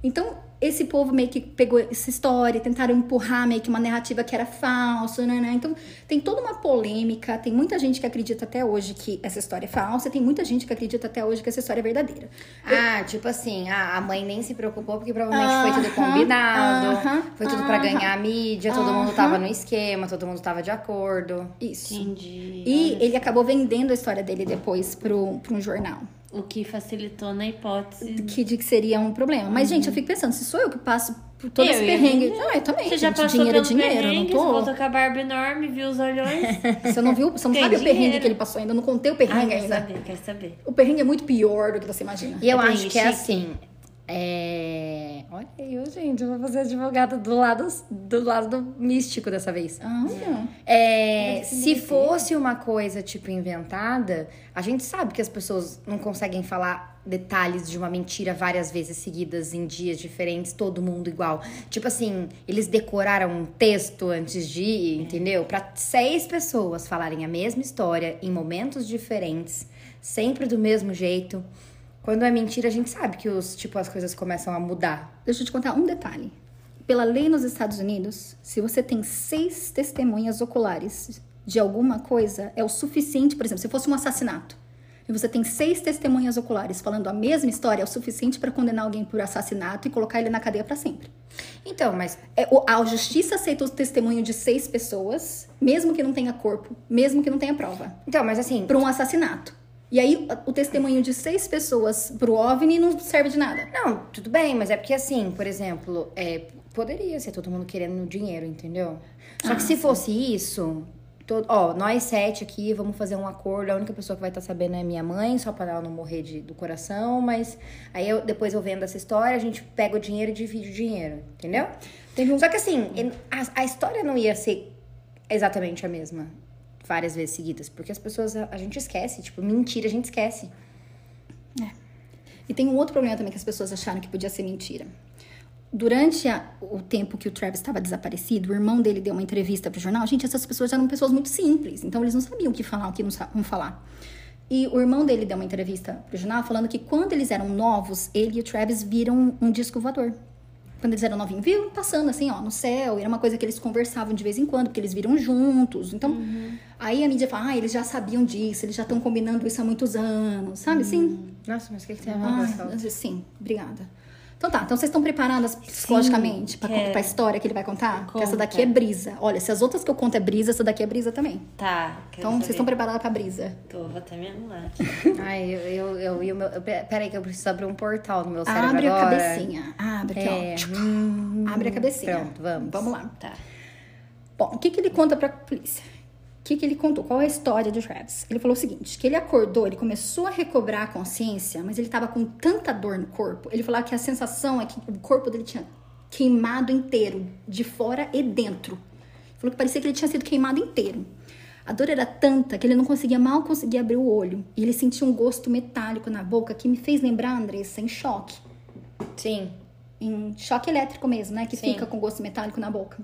Então, esse povo meio que pegou essa história, tentaram empurrar meio que uma narrativa que era falsa, né, né? Então, tem toda uma polêmica, tem muita gente que acredita até hoje que essa história é falsa, e tem muita gente que acredita até hoje que essa história é verdadeira. Ah, tipo assim, a mãe nem se preocupou porque provavelmente foi tudo combinado, aham, foi tudo pra aham. ganhar a mídia, todo mundo tava no esquema, todo mundo tava de acordo. Isso. Entendi. E Olha ele acabou vendendo a história dele depois pro, pro um jornal. O que facilitou na hipótese. Que de que seria um problema. Mas, gente, eu fico pensando, se sou eu que passo por todo Eu esse perrengue. vender. Ah, eu também. Você já gente, passou dinheiro é pelo dinheiro, eu perrengue, não você tô. voltou com a barba enorme, viu os olhões. [LAUGHS] Você não viu? Você não Tem sabe o perrengue dinheiro. que ele passou ainda. Eu não contei o perrengue quero ainda. saber, quero saber. O perrengue é muito pior do que você imagina. E eu É acho que é assim. É... Olha eu, gente, eu vou fazer advogada do lado, do lado do místico dessa vez. Ah, não. É, se fosse uma coisa, tipo, inventada, a gente sabe que as pessoas não conseguem falar detalhes de uma mentira várias vezes seguidas em dias diferentes, todo mundo igual. Tipo assim, eles decoraram um texto antes de ir, entendeu? Pra seis pessoas falarem a mesma história em momentos diferentes, sempre do mesmo jeito. Quando é mentira, a gente sabe que os, tipo, as coisas começam a mudar. Deixa eu te contar um detalhe. Pela lei nos Estados Unidos, se você tem seis testemunhas oculares de alguma coisa, é o suficiente, por exemplo, se fosse um assassinato, e você tem seis testemunhas oculares falando a mesma história, é o suficiente para condenar alguém por assassinato e colocar ele na cadeia para sempre. Então, mas É, a justiça aceita o testemunho de seis pessoas, mesmo que não tenha corpo, mesmo que não tenha prova, então, mas assim, para um assassinato. E aí, o testemunho de seis pessoas pro OVNI não serve de nada. Não, tudo bem, mas é porque assim, por exemplo, é, poderia ser todo mundo querendo dinheiro, entendeu? Só que se fosse isso, todo, ó, nós sete aqui vamos fazer um acordo. A única pessoa que vai estar sabendo é minha mãe, só para ela não morrer de, do coração. Mas aí eu, depois eu vendo essa história, a gente pega o dinheiro e divide o dinheiro, entendeu? Só que assim, a, a história não ia ser exatamente a mesma várias vezes seguidas, porque as pessoas a, a gente esquece, tipo, mentira a gente esquece. E tem um outro problema também que as pessoas acharam que podia ser mentira. Durante a- o tempo que o Travis estava desaparecido, o irmão dele deu uma entrevista pro jornal. Gente, essas pessoas eram pessoas muito simples, então eles não sabiam o que falar, o que não sa- não falar. E o irmão dele deu uma entrevista pro jornal falando que quando eles eram novos, ele e o Travis viram um disco voador. Quando eles eram novinhos, viram passando assim, ó, no céu. Era uma coisa que eles conversavam de vez em quando, porque eles viram juntos. Então, aí a mídia fala, ah, eles já sabiam disso, eles já estão combinando isso há muitos anos, sabe assim? Nossa, mas o que, que tem a ver com essa- às vezes sim, obrigada. Então tá, então vocês estão preparadas psicologicamente pra, quero. pra história que ele vai contar? Porque essa Conta. daqui é brisa. Olha, se as outras que eu conto é brisa, essa daqui é brisa também. Tá. Então vocês estão saber. preparadas pra brisa. Tô, vou até me anular aqui. [LAUGHS] Ai, eu, eu, eu, e o meu. eu- Peraí, que eu preciso abrir um portal no meu cérebro Abre a agora. cabecinha. Abre aqui, É, ó. hum, Abre a cabecinha. Pronto, vamos. Vamos lá. Tá. Bom, o que, que ele conta pra polícia? O que, que ele contou? Qual é a história do Travis? Ele falou o seguinte: que ele acordou, ele começou a recobrar a consciência, mas ele tava com tanta dor no corpo. Ele falava que a sensação é que o corpo dele tinha queimado inteiro, de fora e dentro. Ele falou que parecia que ele tinha sido queimado inteiro. A dor era tanta que ele não conseguia mal conseguir abrir o olho. E ele sentia um gosto metálico na boca que me fez lembrar, Andressa, em choque Sim. em choque elétrico mesmo, né? Que Sim. fica com gosto metálico na boca.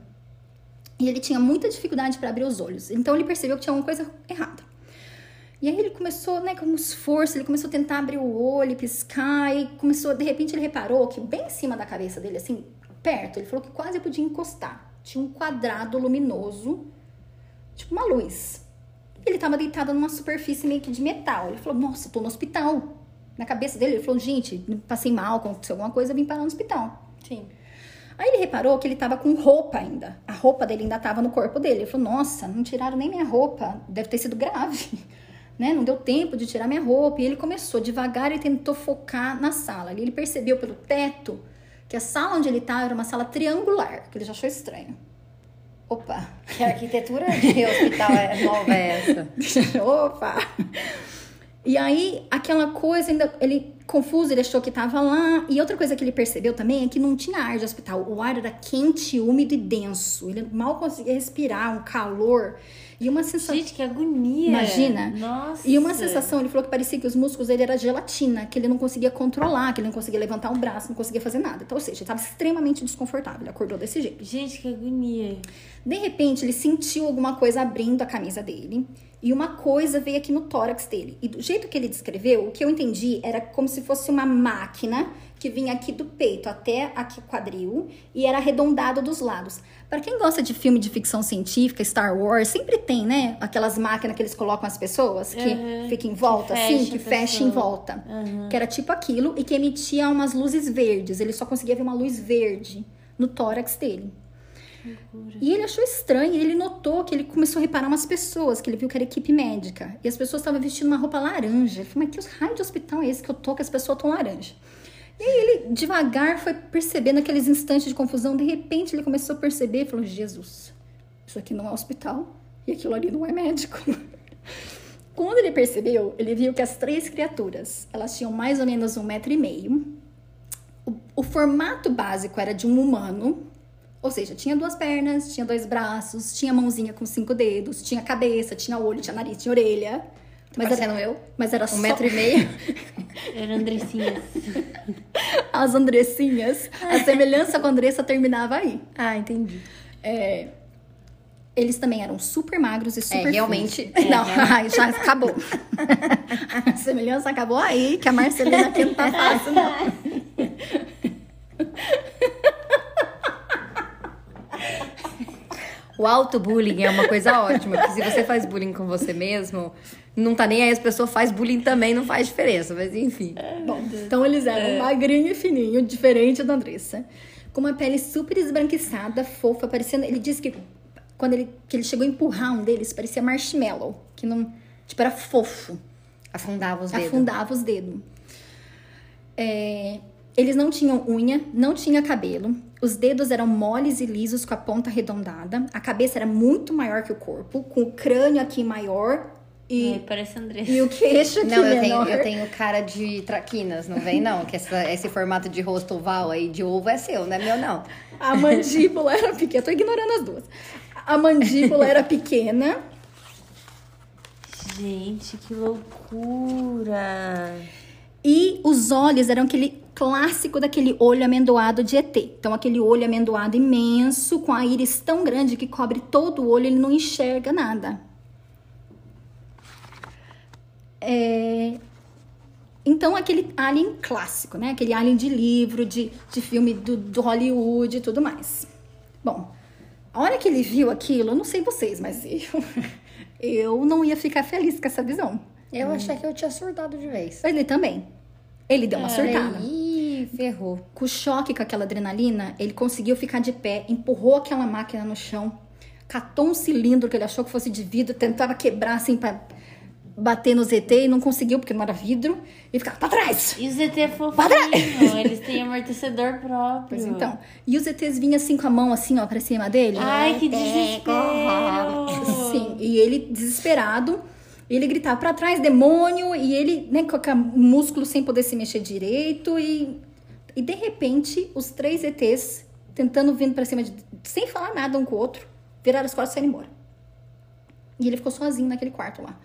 E ele tinha muita dificuldade para abrir os olhos. Então ele percebeu que tinha alguma coisa errada. E aí ele começou, né, com um esforço, ele começou a tentar abrir o olho, piscar, e começou, de repente ele reparou que bem em cima da cabeça dele, assim, perto, ele falou que quase podia encostar. Tinha um quadrado luminoso, tipo uma luz. Ele tava deitado numa superfície meio que de metal. Ele falou, nossa, tô no hospital. Na cabeça dele, ele falou, gente, passei mal, aconteceu alguma coisa, vim parar no hospital. Sim. Aí ele reparou que ele tava com roupa ainda. A roupa dele ainda tava no corpo dele. Ele falou: Nossa, não tiraram nem minha roupa. Deve ter sido grave. [LAUGHS] Né? Não deu tempo de tirar minha roupa. E ele começou devagar e tentou focar na sala. E ele percebeu pelo teto que a sala onde ele estava era uma sala triangular, que ele já achou estranho. Opa! Que arquitetura de [LAUGHS] hospital é nova é essa? [LAUGHS] Opa! E aí, aquela coisa ainda. Ele confuso, ele achou que tava lá. E outra coisa que ele percebeu também é que não tinha ar de hospital. O ar era quente, úmido e denso. Ele mal conseguia respirar, um calor. E uma sensação. Gente, que agonia. Imagina. Nossa. E uma sensação, ele falou que parecia que os músculos dele era gelatina, que ele não conseguia controlar, que ele não conseguia levantar um braço, não conseguia fazer nada. Então, ou seja, ele estava extremamente desconfortável. Ele acordou desse jeito. Gente, que agonia. De repente, ele sentiu alguma coisa abrindo a camisa dele. E uma coisa veio aqui no tórax dele. E do jeito que ele descreveu, o que eu entendi era como se fosse uma máquina que vinha aqui do peito até aqui quadril e era arredondado dos lados. Para quem gosta de filme de ficção científica, Star Wars, sempre tem, né? Aquelas máquinas que eles colocam as pessoas que Uhum. fica em volta, Que assim, que fecha em volta. Que era tipo aquilo e que emitia umas luzes verdes. Ele só conseguia ver uma luz verde no tórax dele. E ele achou estranho, e ele notou que ele começou a reparar umas pessoas, que ele viu que era equipe médica. E as pessoas estavam vestindo uma roupa laranja. Ele falou, mas que raio de hospital é esse que eu tô, que as pessoas estão laranja? E aí ele, devagar, foi percebendo aqueles instantes de confusão. De repente, ele começou a perceber e falou, Jesus, isso aqui não é hospital. E aquilo ali não é médico. [LAUGHS] Quando ele percebeu, ele viu que as três criaturas, elas tinham mais ou menos um metro e meio. O, o formato básico era de um humano, ou seja, tinha duas pernas, tinha dois braços, tinha mãozinha com cinco dedos, tinha cabeça, tinha olho, tinha nariz, tinha orelha. Mas Parecendo era, eu? mas era Um só metro e meio? [LAUGHS] Era Andressinha. [LAUGHS] as Andressinhas. A semelhança com a Andressa terminava aí. Ah, entendi. É, eles também eram super magros e super É, realmente. finos. Não, ai, já acabou. [LAUGHS] a semelhança acabou aí, que a Marcelina aqui não tá fácil, não. O auto-bullying é uma coisa ótima, porque se você faz bullying com você mesmo, não tá nem aí, as pessoas fazem bullying também, não faz diferença, mas enfim. Bom, então eles eram magrinho e fininho, diferente da Andressa. Com uma pele super esbranquiçada, fofa, parecendo. Ele disse que quando ele, que ele chegou a empurrar um deles, parecia marshmallow, que não. Tipo, era fofo. Afundava os dedos. afundava os dedos. É, Eles não tinham unha, não tinha cabelo. Os dedos eram moles e lisos com a ponta arredondada. A cabeça era muito maior que o corpo, com o crânio aqui maior e, Ai, parece Andressa. e o queixo aqui Não, eu tenho, menor. eu tenho cara de traquinas, não vem não. Que essa- esse formato de rosto oval aí de ovo é seu, não é meu não. A mandíbula era pequena. Tô ignorando as duas. A mandíbula era pequena. Gente, que loucura. E os olhos eram aquele clássico daquele olho amendoado de ET. Então, aquele olho amendoado imenso, com a íris tão grande que cobre todo o olho, ele não enxerga nada. É, Então, aquele alien clássico, né? Aquele alien de livro, de, de filme do, do Hollywood e tudo mais. Bom, a hora que ele viu aquilo, eu não sei vocês, mas [LAUGHS] eu, eu não ia ficar feliz com essa visão. Eu achei que eu tinha surtado de vez. Ele também. Ele deu uma surtada. Ih, ferrou. Com o choque com aquela adrenalina, ele conseguiu ficar de pé, empurrou aquela máquina no chão, catou um cilindro que ele achou que fosse de vidro, tentava quebrar assim pra bater no ZT e não conseguiu porque não era vidro, e ficava pra trás. E o ZT é fofinho, [LAUGHS] eles têm amortecedor próprio. Pois então. E os ETs vinham assim com a mão assim, ó, pra cima dele. Ai, que desespero. [LAUGHS] Sim, e ele desesperado, ele gritava pra trás, demônio, e ele, né, com o músculo sem poder se mexer direito, e, e de repente, os três ETs, tentando vindo pra cima, de, sem falar nada um com o outro, viraram as costas e saíram embora. E ele ficou sozinho naquele quarto lá.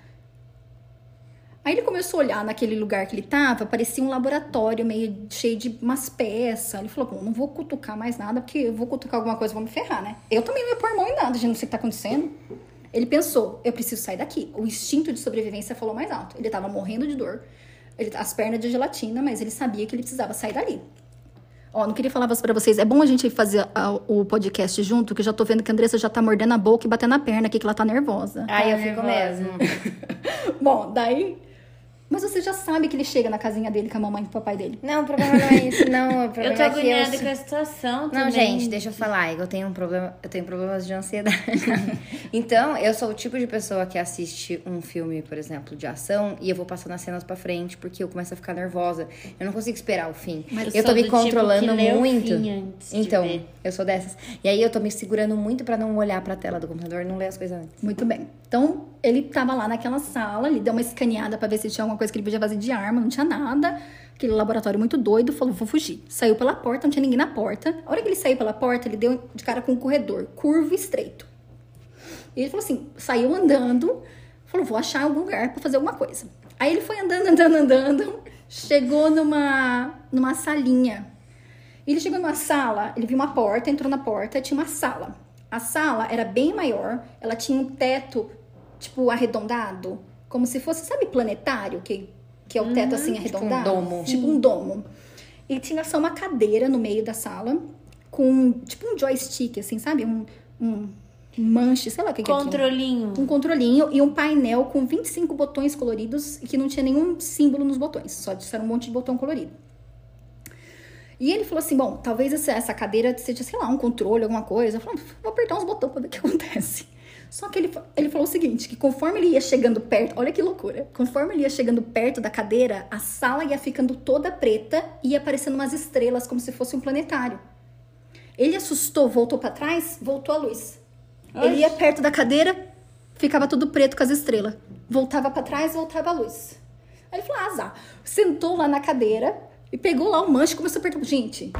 Aí ele começou a olhar naquele lugar que ele tava, parecia um laboratório meio cheio de umas peças. Ele falou, bom, não vou cutucar mais nada, porque eu vou cutucar alguma coisa, vou me ferrar, né? Eu também não ia pôr mão em nada, gente, não sei o que tá acontecendo. Ele pensou, eu preciso sair daqui. O instinto de sobrevivência falou mais alto. Ele tava morrendo de dor, ele, as pernas de gelatina, mas ele sabia que ele precisava sair dali. Ó, não queria falar pra vocês, é bom a gente fazer a- o podcast junto, que eu já tô vendo que a Andressa já tá mordendo a boca e batendo a perna aqui, que ela tá nervosa. Aí eu Tá fico nervosa. mesmo. [LAUGHS] Bom, daí. Mas você já sabe que ele chega na casinha dele com a mamãe e com o papai dele. Não, o problema não é isso, não. O [LAUGHS] problema Eu tô é que agoniada eu... com a situação também. Não, gente, deixa eu falar. Eu tenho um problema, eu tenho problemas de ansiedade. [LAUGHS] então, eu sou o tipo de pessoa que assiste um filme, por exemplo, de ação e eu vou passando as cenas pra frente porque eu começo a ficar nervosa. Eu não consigo esperar o fim. Mas eu eu tô me tipo controlando que lê o muito. fim antes de então, ver. eu sou dessas. E aí eu tô me segurando muito pra não olhar pra tela do computador e não ler as coisas antes. Muito bem. Então, ele tava lá naquela sala, ele deu uma escaneada pra ver se tinha alguma coisa que ele podia fazer de arma, não tinha nada. Aquele laboratório muito doido, falou, vou fugir. Saiu pela porta, não tinha ninguém na porta. A hora que ele saiu pela porta, ele deu de cara com um corredor, curvo e estreito. E ele falou assim, saiu andando, falou, vou achar algum lugar pra fazer alguma coisa. Aí ele foi andando, [LAUGHS] andando, andando, chegou numa, numa salinha. Ele chegou numa sala, ele viu uma porta, entrou na porta, tinha uma sala. A sala era bem maior, ela tinha um teto, tipo, arredondado, como se fosse, sabe, planetário, que, que é o teto assim arredondado? domo. Tipo um domo. E tinha só uma cadeira no meio da sala, com tipo um joystick, assim, sabe? Um, um manche, sei lá o que, que é aquilo. Controlinho. Um controlinho e um painel com 25 botões coloridos e que não tinha nenhum símbolo nos botões, só disseram um monte de botão colorido. E ele falou assim: bom, talvez essa, essa cadeira seja, sei lá, um controle, alguma coisa. Eu falei, vou apertar uns botões pra ver o que [LAUGHS] acontece. Só que ele, ele falou o seguinte: que conforme ele ia chegando perto, olha que loucura, conforme ele ia chegando perto da cadeira, a sala ia ficando toda preta e ia aparecendo umas estrelas como se fosse um planetário. Ele assustou, voltou pra trás, voltou a luz. Ele ia perto da cadeira, ficava tudo preto com as estrelas. Voltava pra trás, voltava a luz. Aí ele falou, ah, azar. Sentou lá na cadeira e pegou lá o manche e começou a apertar. Gente,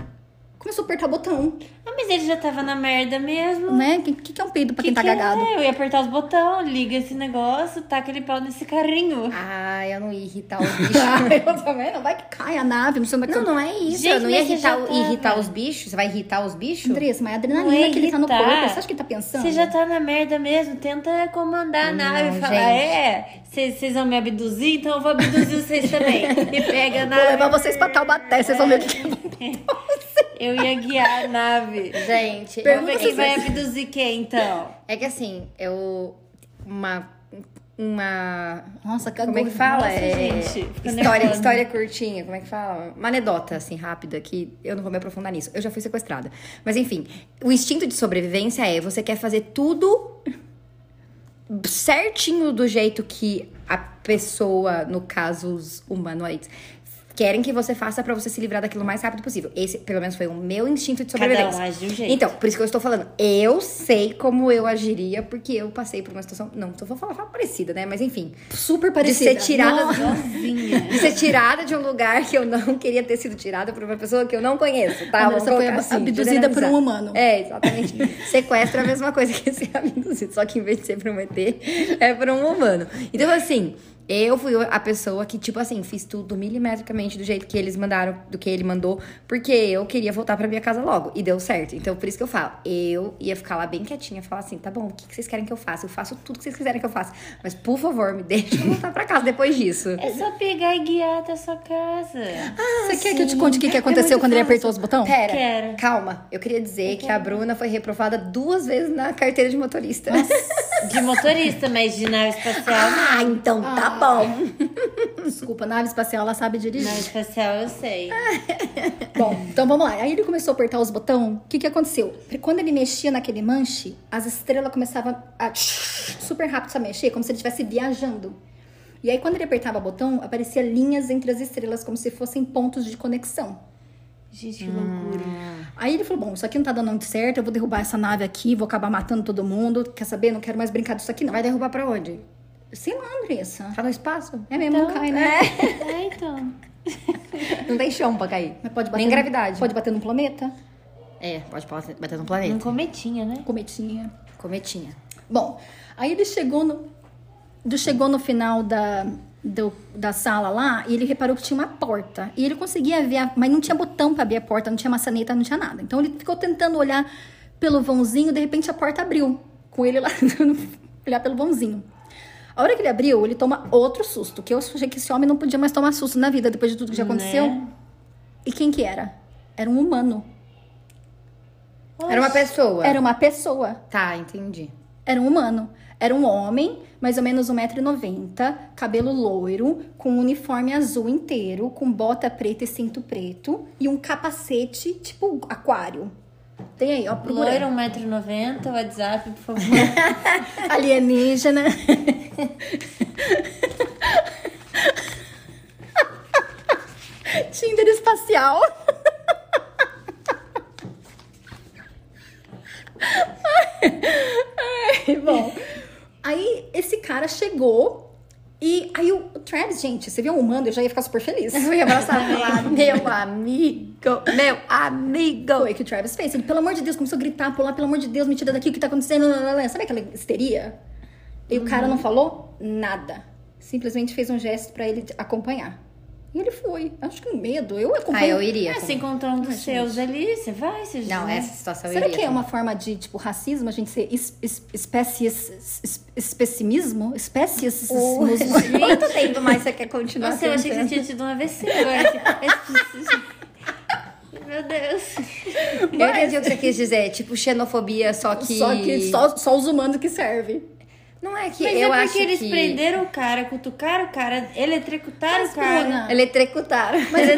começou a apertar o botão, Ah, mas ele já tava na merda mesmo. né? O que, que, que é um peido pra Que quem tá que cagado? É? Eu ia apertar os botões, liga esse negócio, taca ele pau nesse carrinho. Ah, eu não ia irritar os [LAUGHS] bichos. Ah, eu também, não vai que cai a nave, não sei onde é que Não, não é isso. Gente, eu não ia irritar, tava. irritar os bichos. Você vai irritar os bichos? Andressa, mas é a adrenalina é que ele tá no corpo. Você acha que ele tá pensando? Você já tá na merda mesmo, tenta comandar a nave e falar, gente. é, vocês vão me abduzir, então eu vou abduzir vocês também. [LAUGHS] E pega a Vou levar vocês pra Taubaté, vocês vão ver o que que é. [LAUGHS] Eu ia guiar a nave. Gente, Vamos ver Pergunta quem se vai abduzir quem, então. é que assim, eu. Uma. Uma. Nossa, cagou. Como é que fala? Nossa, é, gente, história, nervosa. história curtinha, como é que fala? Uma anedota, assim, rápida, que eu não vou me aprofundar nisso. Eu já fui sequestrada. Mas enfim, o instinto de sobrevivência é você quer fazer tudo certinho do jeito que a pessoa, no caso, os humanoides, querem que você faça pra você se livrar daquilo o mais rápido possível. Esse, pelo menos, foi o meu instinto de sobrevivência. um age de um jeito. Então, por isso que eu estou falando. Eu sei como eu agiria, porque eu passei por uma situação. Não, tô falando falar parecida, né? Mas enfim. Super De parecida. ser tirada [LAUGHS] de ser tirada de um lugar que eu não queria ter sido tirada por uma pessoa que eu não conheço, tá? Vamos foi assim, abduzida por um humano. É, exatamente. [LAUGHS] Sequestro é a mesma coisa que ser [LAUGHS] abduzido, só que em vez de ser por um ET, é por um humano. Então, assim, eu fui a pessoa que, tipo assim, fiz tudo milimetricamente do jeito que eles mandaram, do que ele mandou, porque eu queria voltar pra minha casa logo. E deu certo. Então, por isso que eu falo, eu ia ficar lá bem quietinha, falar assim, tá bom, o que que vocês querem que eu faça? Eu faço tudo que vocês quiserem que eu faça. Mas, por favor, me [LAUGHS] deixa eu voltar pra casa depois disso. É só pegar e guiar até a sua casa. Você quer que eu te conte o que, que aconteceu muito quando ele fácil. apertou os botões? Pera, Quero. calma. Eu queria dizer que a Bruna foi reprovada duas vezes na carteira de motorista. De motorista, mas de nave espacial. Ah, então tá bom. [LAUGHS] Desculpa, nave espacial, ela sabe dirigir. Nave espacial eu sei. [LAUGHS] Bom, então vamos lá. Aí ele começou a apertar os botões. O que que aconteceu? Quando ele mexia naquele manche, as estrelas começavam a [LAUGHS] super rápido a mexer, como se ele estivesse viajando. E aí quando ele apertava o botão, aparecia linhas entre as estrelas, como se fossem pontos de conexão. Gente, que loucura. Aí ele falou: Bom, isso aqui não tá dando muito certo, eu vou derrubar essa nave aqui, vou acabar matando todo mundo. Quer saber? Não quero mais brincar disso aqui, não. Vai derrubar pra onde? Sei lá, Andressa. Tá no espaço? É mesmo, não cai, né? [LAUGHS] É, então. [LAUGHS] Não tem chão pra cair. Mas pode bater Nem no- gravidade. Pode bater num planeta, É, pode bater no Um planeta. cometinha, né? cometinha. Cometinha. Bom, aí ele chegou no, ele chegou no final da, do- da sala lá e ele reparou que tinha uma porta. E ele conseguia ver, a- mas não tinha botão pra abrir a porta, não tinha maçaneta, não tinha nada. Então ele ficou tentando olhar pelo vãozinho, de repente a porta abriu. Com ele lá [LAUGHS] olhar pelo vãozinho. A hora que ele abriu, ele toma outro susto. Que eu achei que esse homem não podia mais tomar susto na vida depois de tudo que já aconteceu. Né? E quem que era? Era um humano. Era uma pessoa. Era uma pessoa. Tá, entendi. Era um humano. Era um homem, mais ou menos 1,90m, cabelo loiro, com um uniforme azul inteiro, com bota preta e cinto preto e um capacete tipo aquário. Tem aí, ó, procura. Loira, 1,90m, WhatsApp, por favor. [LAUGHS] Alienígena. [LAUGHS] Tinder espacial. [LAUGHS] Ai, bom, aí esse cara chegou e aí o Travis, gente, você viu um humano, eu já ia ficar super feliz. Eu ia abraçar [LAUGHS] e falar, meu amigo, meu amigo. Foi o que o Travis fez. Ele, pelo amor de Deus, começou a gritar, pular, pelo amor de Deus, me tira daqui, o que tá acontecendo? Sabe aquela histeria? E o cara não falou nada. Simplesmente fez um gesto pra ele acompanhar. E ele foi. Acho que medo. Eu acompanho. Ah, eu iria. É, você encontrou um dos seus ali, você vai, você Não, vai. essa situação eu Será iria. que é uma forma de, tipo, racismo? A gente ser es, es, espécies... Es, especimismo? Espécies... [LAUGHS] Oh, Quanto tempo mais você quer continuar Nossa, eu achei que você tinha tido um AVC agora. Meu Deus. Eu entendi o que você quis dizer. Tipo, xenofobia, só que... Só que só, só os humanos que servem. Não é que Mas eu é acho porque eles que... prenderam o cara, cutucaram o cara, eletrocutaram o cara. Bruna, Eletrocutaram. Mas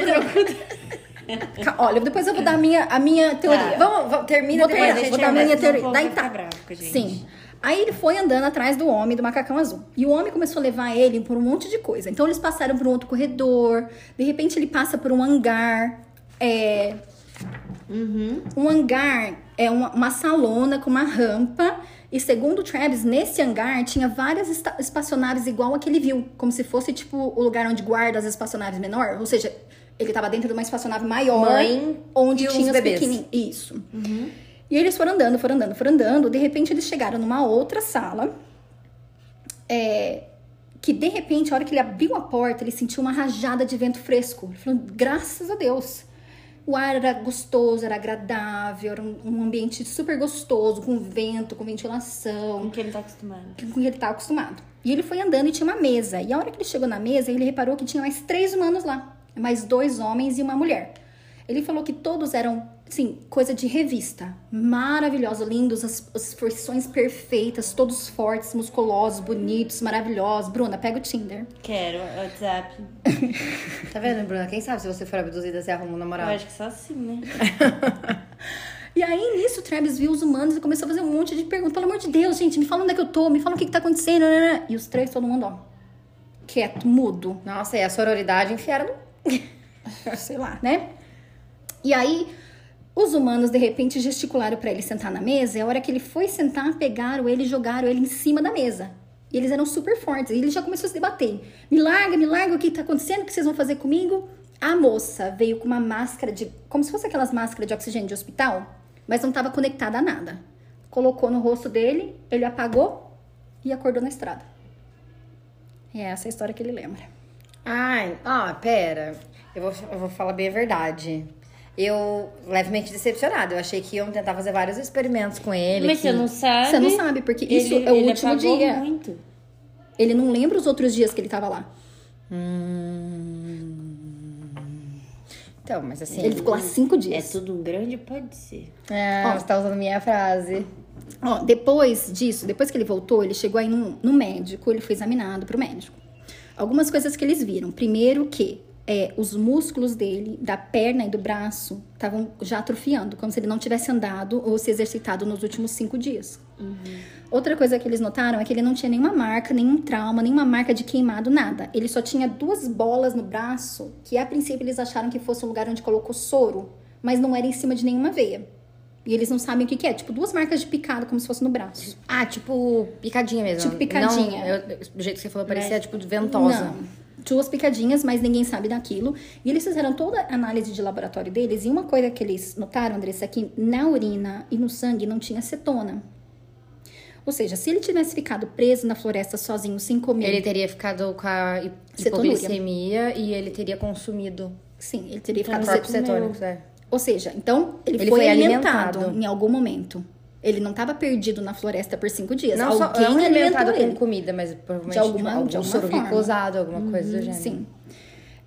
Ca- [LAUGHS] Olha, depois eu vou dar a minha, a minha teoria. Vamos, vamos, termina Vou depois vou dar a minha teoria. Daí tá. bravo. Sim. Aí ele foi andando atrás do homem do macacão azul. E o homem começou a levar ele por um monte de coisa. Então eles passaram por um outro corredor. De repente ele passa por um hangar. É, Um hangar é uma, uma salona com uma rampa. E segundo Travis, nesse hangar tinha várias espaçonaves igual a que ele viu. Como se fosse, tipo, o lugar onde guarda as espaçonaves menor. Ou seja, ele tava dentro de uma espaçonave maior. Mãe onde tinha os bebês. pequenininhos. Isso. E eles foram andando, foram andando, foram andando. De repente, eles chegaram numa outra sala. é, que, de repente, a hora que ele abriu a porta, ele sentiu uma rajada de vento fresco. Ele falou, graças a Deus. O ar era gostoso, era agradável, era um, um ambiente super gostoso, com vento, com ventilação Com que ele tá acostumado. com que ele estava acostumado. E ele foi andando e tinha uma mesa. E a hora que ele chegou na mesa, ele reparou que tinha mais três humanos lá. Mais dois homens e uma mulher. Ele falou que todos eram, assim, coisa de revista. Maravilhosos, lindos, as, as feições perfeitas, todos fortes, musculosos, bonitos, maravilhosos. Bruna, pega o Tinder. Quero, WhatsApp. [LAUGHS] Tá vendo, Bruna? Quem sabe se você for abduzida, você arruma um Eu namorado. acho que só assim, né? [LAUGHS] E aí, nisso, o Travis viu os humanos e começou a fazer um monte de perguntas. Pelo amor de Deus, gente, me fala onde é que eu tô, me fala o que, que tá acontecendo. E os três, todo mundo, ó, quieto, mudo. Nossa, e a sororidade enfiaram no... [LAUGHS] sei lá, né? E aí, os humanos, de repente, gesticularam para ele sentar na mesa, e a hora que ele foi sentar, pegaram ele e jogaram ele em cima da mesa. E eles eram super fortes. E ele já começou a se debater. Me larga, me larga, o que tá acontecendo? O que vocês vão fazer comigo? A moça veio com uma máscara de. como se fosse aquelas máscaras de oxigênio de hospital, mas não estava conectada a nada. Colocou no rosto dele, ele apagou e acordou na estrada. E é essa a história que ele lembra. Ai, ah, pera. Eu vou, eu vou falar bem a verdade. Eu levemente decepcionada. Eu achei que iam tentar fazer vários experimentos com ele. Mas que... você não sabe. Você não sabe, porque isso Ele- é o ele último dia. muito. Ele não lembra os outros dias que ele tava lá. Então, mas assim. Ele ficou lá cinco É dias. tudo um grande, pode ser. É, Ó. você tá usando minha frase. Ó, depois disso, depois que ele voltou, ele chegou aí no, no médico, ele foi examinado pro médico. Algumas coisas que eles viram. Primeiro que é, os músculos dele, da perna e do braço, estavam já atrofiando, como se ele não tivesse andado ou se exercitado nos últimos cinco dias. Outra coisa que eles notaram é que ele não tinha nenhuma marca, nenhum trauma, nenhuma marca de queimado, nada. Ele só tinha duas bolas no braço, que a princípio eles acharam que fosse o lugar onde colocou soro, mas não era em cima de nenhuma veia. E eles não sabem o que, que é, tipo duas marcas de picada, como se fosse no braço. Ah, tipo picadinha mesmo. Tipo picadinha. Não, eu- do jeito que você falou, parecia tipo ventosa. Não. Duas picadinhas, mas ninguém sabe daquilo. E eles fizeram toda a análise de laboratório deles. E uma coisa que eles notaram, Andressa, é que na urina e no sangue não tinha acetona. Ou seja, se ele tivesse ficado preso na floresta sozinho, sem comer. Ele teria ficado com a hipoglicemia e ele teria consumido Sim, ele teria ficado corpos comeu. cetônicos, é. Ou seja, então ele, Ele foi, foi alimentado, alimentado. em algum momento. Ele não estava perdido na floresta por cinco dias. Não só Alguém não alimentado com comida, mas provavelmente De alguma- tipo, algum de alguma glicosado, alguma coisa do gênero. Sim.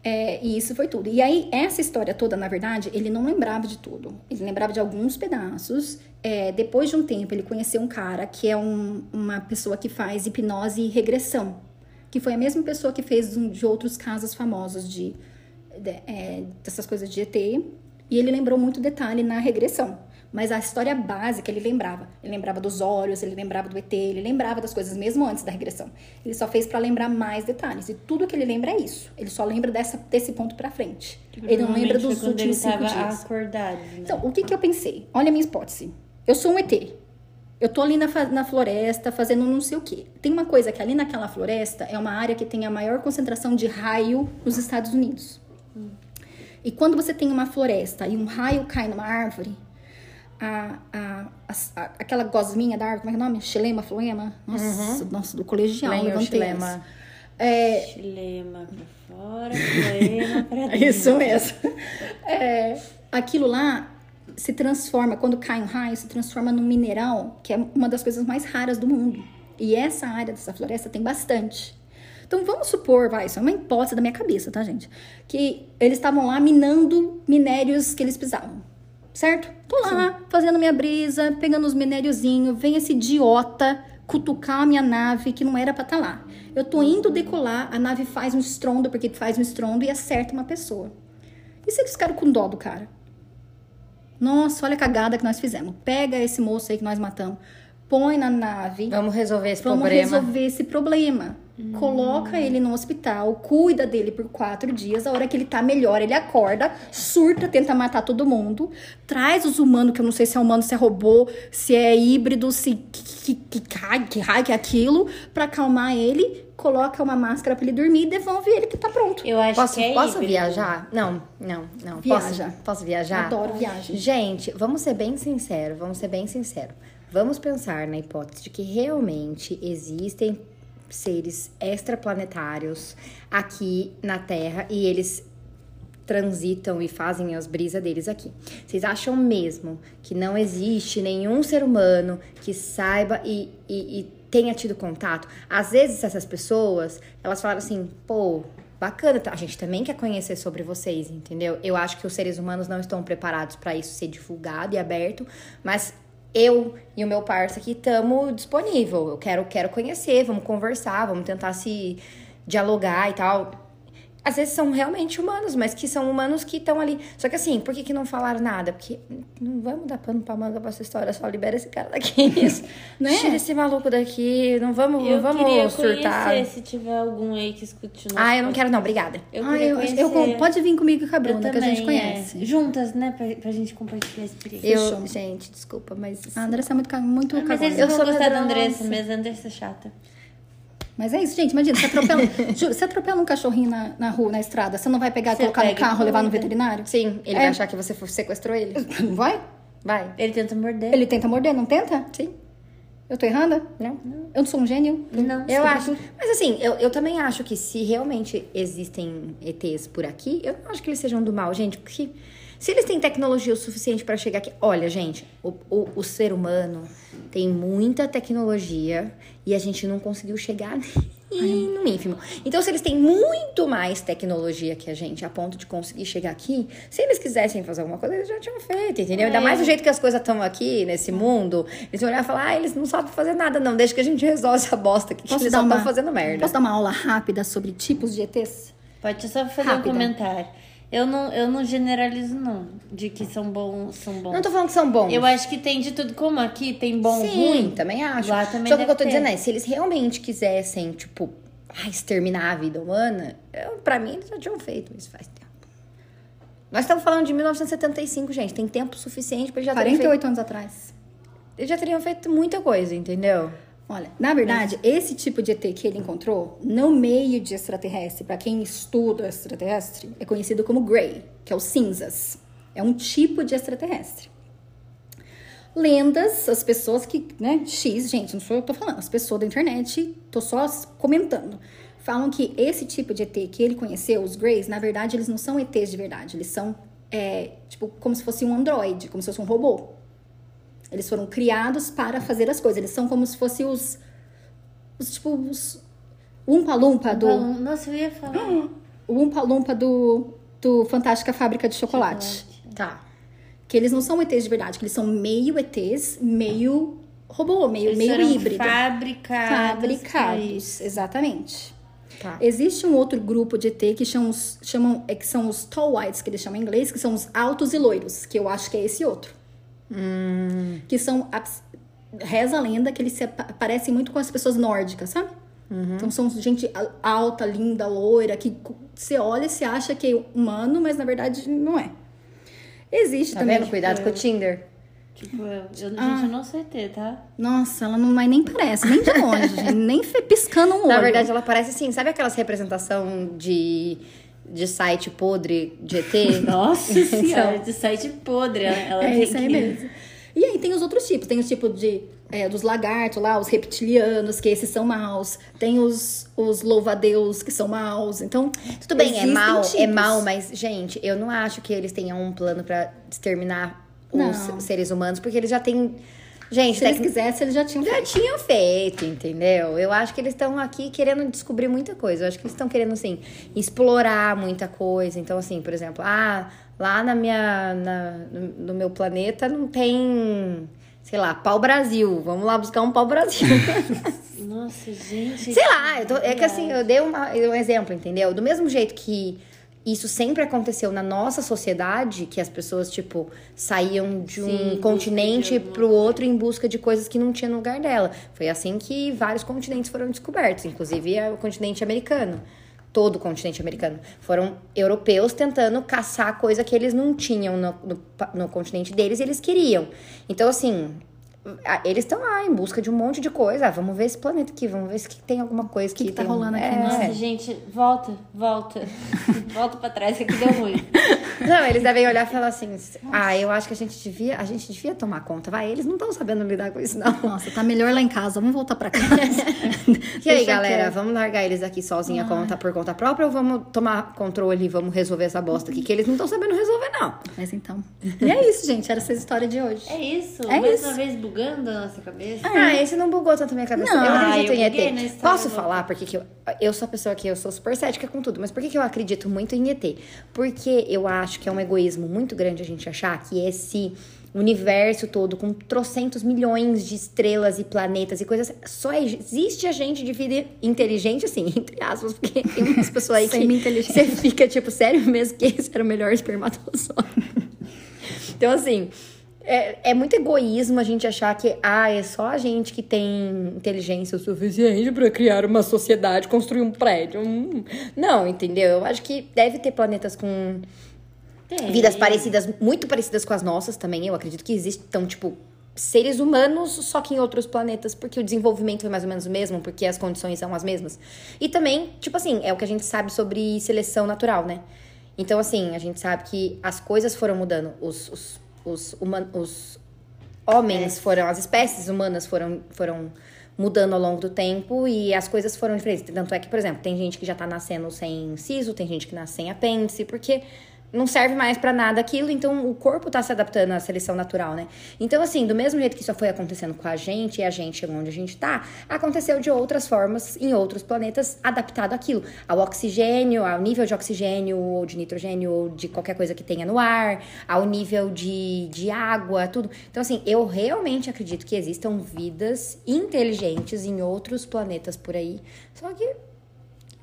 É, e isso foi tudo. E aí, essa história toda, na verdade, ele não lembrava de tudo. Ele lembrava de alguns pedaços. É, depois de um tempo, ele conheceu um cara que é um- uma pessoa que faz hipnose e regressão. Que foi a mesma pessoa que fez um- de outros casos famosos de, de- é, dessas coisas de ET. E ele lembrou muito detalhe na regressão. Mas a história básica ele lembrava. Ele lembrava dos olhos, ele lembrava do ET, ele lembrava das coisas mesmo antes da regressão. Ele só fez pra lembrar mais detalhes. E tudo que ele lembra é isso. Ele só lembra dessa, desse ponto pra frente. Ele não lembra dos quando últimos cinco dias. acordado. né? Então, o que, que eu pensei? Olha a minha hipótese. Eu sou um ET. Eu tô ali na, na floresta fazendo não sei o quê. Tem uma coisa que ali naquela floresta é uma área que tem a maior concentração de raio nos Estados Unidos. E quando você tem uma floresta e um raio cai numa árvore, a, a, a- a- aquela gosminha da árvore, como é que é o nome? Xilema, floema? Nossa, nossa, do colegial, Lenho, levantei xilema. essa. É, Chilema pra fora, poema pra É [LAUGHS] dentro. Isso mesmo. É, aquilo lá se transforma, quando cai um raio, se transforma num mineral que é uma das coisas mais raras do mundo. E essa área dessa floresta tem bastante. Então vamos supor, vai, isso é uma hipótese da minha cabeça, tá, gente? Que eles estavam lá minando minérios que eles precisavam. Certo? Tô lá, fazendo minha brisa, pegando os minériozinhos, vem esse idiota cutucar a minha nave que não era pra estar lá. Eu tô indo decolar, a nave faz um estrondo, porque faz um estrondo e acerta uma pessoa. E se eles ficaram com dó do cara? Nossa, olha a cagada que nós fizemos. Pega esse moço aí que nós matamos, põe na nave, Vamos resolver esse vamos problema. resolver esse problema. Coloca ele no hospital, cuida dele por quatro dias. A hora que ele tá melhor, ele acorda, surta, tenta matar todo mundo. Traz os humanos, que eu não sei se é humano, se é robô, se é híbrido, se que, que, que, raio, que raio que é aquilo, pra acalmar ele. Coloca uma máscara pra ele dormir e devolve ele que tá pronto. Eu acho Posso, que é posso híbrido. viajar? Não, não, não. Viaja. Posso, posso viajar? Adoro viagem. Gente, vamos ser bem sinceros, vamos ser bem sinceros. Vamos pensar na hipótese de que realmente existem seres extraplanetários aqui na Terra e eles transitam e fazem as brisas deles aqui. Vocês acham mesmo que não existe nenhum ser humano que saiba e, e, e tenha tido contato? Às vezes essas pessoas, elas falam assim, pô, bacana, a gente também quer conhecer sobre vocês, entendeu? Eu acho que os seres humanos não estão preparados para isso ser divulgado e aberto, mas eu e o meu parceiro aqui estamos disponível. Eu quero, quero conhecer, vamos conversar, vamos tentar se dialogar e tal. Às vezes são realmente humanos, mas que são humanos que estão ali. Só que assim, por que, que não falaram nada? Porque não vamos dar pano pra manga pra essa história, só libera esse cara daqui. Isso. [LAUGHS] Né? Tira esse maluco daqui, não vamos, Eu não queria vamos surtar. conhecer se tiver algum aí que escute nosso Ah, eu não quero não, obrigada. Eu Ah, eu, conhecer. eu, pode vir comigo com a Bruna, que a gente também, conhece. é. Juntas, né? Pra, pra gente compartilhar a experiência. Eu, Fechou. gente, desculpa, mas A Andressa é muito, muito Ah, mas Eu vão sou gostar da. Andressa mesmo. A Andressa é chata. Mas é isso, gente. Imagina, você atropela, [LAUGHS] juro, você atropela um cachorrinho na, na rua, na estrada. Você não vai pegar, Você colocar no pega e carro, levar no veterinário? sim, ele É. vai achar que você sequestrou ele. Não [LAUGHS] vai? Vai. Ele tenta morder. Ele tenta morder, não tenta? Sim. Eu tô errada? Não. Eu não sou um gênio? Não. Eu acho. Mas assim, eu, eu também acho que se realmente existem ETs por aqui, eu não acho que eles sejam do mal, gente. Porque se eles têm tecnologia o suficiente pra chegar aqui. Olha, gente, o, o, o ser humano tem muita tecnologia e a gente não conseguiu chegar [LAUGHS] nem no ínfimo. Então, se eles têm muito mais tecnologia que a gente, a ponto de conseguir chegar aqui, se eles quisessem fazer alguma coisa, eles já tinham feito, entendeu? Ainda É. mais do jeito que as coisas estão aqui nesse mundo, eles vão olhar e falar: ah, eles não sabem fazer nada, não. Deixa que a gente resolve essa bosta aqui, que Posso eles só estão fazendo merda. Posso dar uma aula rápida sobre tipos de ETs? Pode só fazer Rápida. um comentário. Eu não, eu não generalizo, não. De que são bons, são bons. Não tô falando que são bons. Eu acho que tem de tudo. Como aqui tem bom, Sim, ruim. também acho. Lá também Só que o que eu tô dizendo ter. é, se eles realmente quisessem, tipo, ah, exterminar a vida humana, eu, pra mim eles já tinham feito isso faz tempo. Nós estamos falando de 1975, gente. Tem tempo suficiente pra eles já terem feito. 48 anos atrás. Eles já teriam feito muita coisa, entendeu? Olha, na verdade, esse tipo de ET que ele encontrou, no meio de extraterrestre, pra quem estuda extraterrestre, é conhecido como Grey, que é os cinzas. É um tipo de extraterrestre. Lendas, as pessoas que, né, X, gente, não sou eu que tô falando, as pessoas da internet, tô só comentando. Falam que esse tipo de ET que ele conheceu, os Greys, na verdade, eles não são ETs de verdade, eles são, é, tipo, como se fosse um androide, como se fosse um robô. Eles foram criados para fazer as coisas. Eles são como se fossem os. os tipo, os. O Umpa Lumpa do. Nossa, eu ia falar. O Umpa Lumpa do. Do Fantástica Fábrica de Chocolate. Tá. Que eles não são ETs de verdade, que eles são meio ETs, meio robô, meio, Eles meio híbrido. fabricados. Fabricados, isso. exatamente. Tá. Existe um outro grupo de ET que chamam, chamam, é, que são os tall whites, que eles chamam em inglês, que são os altos e loiros, que eu acho que é esse outro. Que são, reza a lenda que eles se pa- parecem muito com as pessoas nórdicas, sabe? Então são gente alta, linda, loira, que você olha e você acha que é humano, mas na verdade não é. Existe Tá também. vendo? Cuidado com o Tinder. Tipo, eu, eu, gente, Ah. eu não sei ter, tá? Nossa, ela não mas nem parece, nem de longe, [LAUGHS] gente, nem piscando um olho. Na verdade, ela parece assim, sabe aquelas representação de, de site podre de ET? [LAUGHS] Nossa senhora, de site podre. Ela, É isso aí mesmo. E aí tem os outros tipos. Tem os tipos de, é, dos lagartos lá, os reptilianos, que esses são maus. Tem os, os louva-a-deus, que são maus. Então, Tudo bem, é mal, é tipos. mal, mas, gente, eu não acho que eles tenham um plano pra exterminar os Não. seres humanos, porque eles já têm. Gente, Se eles quisessem, eles já tinham já feito. tinham feito, entendeu? Eu acho que eles estão aqui querendo descobrir muita coisa. Eu acho que eles estão querendo, assim, explorar muita coisa. Então, assim, por exemplo, ah, lá na minha. na- no, no meu planeta não tem. Sei lá, pau-brasil. Vamos lá buscar um pau-brasil. [LAUGHS] Nossa, gente. Sei lá, tô- é que assim, eu dei uma- um exemplo, entendeu? Do mesmo jeito que isso sempre aconteceu na nossa sociedade, que as pessoas, tipo, saíam de um Sim, continente alguma pro outro em busca de coisas que não tinha no lugar dela. Foi assim que vários continentes foram descobertos, inclusive é o continente americano. Todo o continente americano. Foram europeus tentando caçar coisa que eles não tinham no, no, no continente deles e eles queriam. Então, assim, eles estão lá em busca de um monte de coisa. Ah, vamos ver esse planeta aqui, vamos ver se que tem alguma coisa que que, tá tem- rolando aqui, é. Nossa, gente, volta, volta. [LAUGHS] volta pra trás, que aqui deu ruim. Não, eles devem olhar e falar assim: ah, eu acho que a gente devia, a gente devia tomar conta. Vai, eles não estão sabendo lidar com isso, não. Nossa, tá melhor lá em casa. Vamos voltar pra casa. [LAUGHS] E aí, Deixa galera, vamos largar eles aqui sozinha conta por conta própria ou vamos tomar controle e vamos resolver essa bosta aqui? Que eles não estão sabendo resolver, não. Mas então. E é isso, gente. Era essa história de hoje. É isso, É mais isso. uma vez bugando a nossa cabeça. Ah, esse não bugou tanto a minha cabeça. Não. eu Ah, acredito eu em buguei ET. história Posso do- falar porque que eu, eu sou a pessoa que eu sou super cética com tudo, mas por que, que eu acredito muito em ET? Porque eu acho que é um egoísmo muito grande a gente achar que esse universo todo com trocentos milhões de estrelas e planetas e coisas. Só existe a gente de vida inteligente, assim, [LAUGHS] entre aspas, porque tem umas pessoas aí que Semi-inteligente. você fica tipo, sério mesmo que esse era o melhor espermatozoide? [LAUGHS] então, assim, é, é muito egoísmo a gente achar que, ah, é só a gente que tem inteligência o suficiente pra criar uma sociedade, construir um prédio. Hum. Não, entendeu? Eu acho que deve ter planetas com Tem. vidas parecidas, muito parecidas com as nossas também. Eu acredito que existam, tipo, seres humanos, só que em outros planetas, porque o desenvolvimento foi mais ou menos o mesmo, porque as condições são as mesmas. E também, tipo assim, é o que a gente sabe sobre seleção natural, né? Então, assim, a gente sabe que as coisas foram mudando. Os, os, os, human, os homens foram, as espécies humanas foram, foram mudando ao longo do tempo e as coisas foram diferentes. Tanto é que, por exemplo, tem gente que já tá nascendo sem siso, tem gente que nasce sem apêndice, porque não serve mais pra nada aquilo, então o corpo tá se adaptando à seleção natural, né? Então, assim, do mesmo jeito que isso foi acontecendo com a gente e a gente chegou onde a gente tá, aconteceu de outras formas em outros planetas adaptado àquilo. Ao oxigênio, ao nível de oxigênio ou de nitrogênio ou de qualquer coisa que tenha no ar, ao nível de, de água, tudo. Então, assim, eu realmente acredito que existam vidas inteligentes em outros planetas por aí. Só que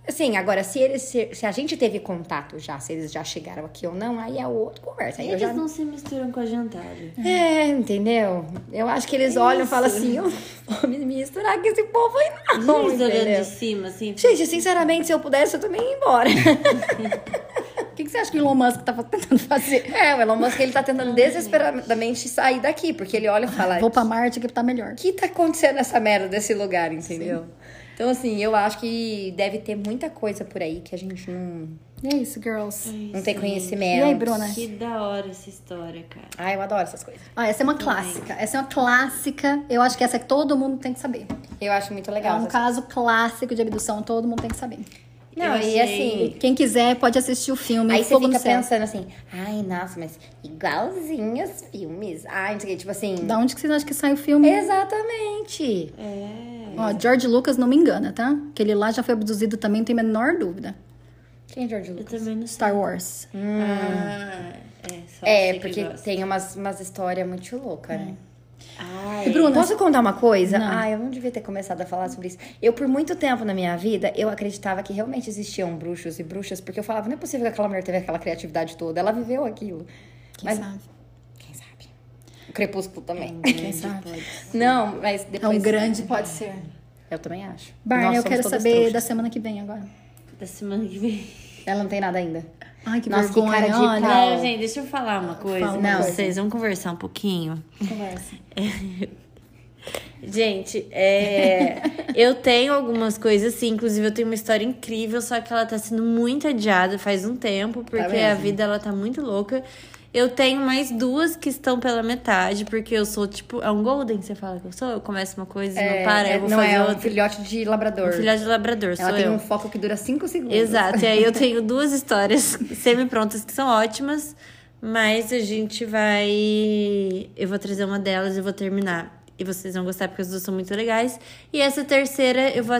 Assim, agora, se eles se, se a gente teve contato já, se eles já chegaram aqui ou não, aí é outra conversa. Aí Eles já... não se misturam com a jantada. É, entendeu? Eu acho que eles olham e falam assim, eu vou me misturar com esse povo aí não, Eles olhando de cima, assim. Gente, sinceramente, se eu pudesse, eu também ia embora. [LAUGHS] O que, que você acha que o Elon Musk tá tentando fazer? É, o Elon Musk, ele tá tentando desesperadamente sair daqui, porque ele olha e fala, Vou pra Marte que tá melhor. o que tá acontecendo nessa merda desse lugar, entendeu? Então, assim, eu acho que deve ter muita coisa por aí que a gente não, E é isso, girls. não tem conhecimento. E aí, Bruna? Que da hora essa história, cara. Ah, eu adoro essas coisas. Ah, essa é uma clássica. Essa é uma clássica. Eu acho que essa é que todo mundo tem que saber. Eu acho muito É legal. um essas- caso clássico de abdução, todo mundo tem que saber. Não, Eu e assim, Quem quiser pode assistir o filme Aí você fica pensando assim, ai, nossa, mas igualzinho os filmes. Ai, não sei o que, tipo assim. Da onde que vocês acham que sai o filme? Exatamente. É. Ó, George Lucas não me engana, tá? Que ele lá já foi abduzido também, não tem a menor dúvida. Quem é George Eu Lucas? também não sei. Star Wars. Ah, é. Só É, porque tem umas, umas histórias muito loucas, né? Ai, Bruna, Posso contar uma coisa? Não. Ah, eu não devia ter começado a falar sobre isso. Eu, por muito tempo na minha vida, eu acreditava que realmente existiam bruxos e bruxas, porque eu falava, não é possível que aquela mulher teve aquela criatividade toda. Ela viveu aquilo. Quem Mas- sabe? Quem sabe? O crepúsculo também. Quem sabe? Não, mas É depois... um grande, pode ser. Eu também acho. Barney, eu quero saber trouxas. da semana que vem agora. Da semana que vem. Ela não tem nada ainda. Ai, que Nossa, que vergonha, cara de olha. pau. Não, gente, deixa eu falar uma coisa. Fala uma Não, coisa. vocês vamos conversar um pouquinho. Conversa. [LAUGHS] Gente, é, eu tenho algumas coisas assim, inclusive eu tenho uma história incrível, só que ela tá sendo muito adiada faz um tempo, porque a mesmo. vida ela tá muito louca. Eu tenho mais duas que estão pela metade, porque eu sou tipo, é um golden, você fala que eu sou, eu começo uma coisa e não para, É, eu vou não fazer é um outra. filhote de labrador. Um filhote de labrador, Ela sou tem eu. um foco que dura 5 segundos. Exato, e aí eu [LAUGHS] tenho duas histórias [LAUGHS] semi-prontas que são ótimas, mas a gente vai. Eu vou trazer uma delas e vou terminar. E vocês vão gostar porque as duas são muito legais. E essa terceira eu vou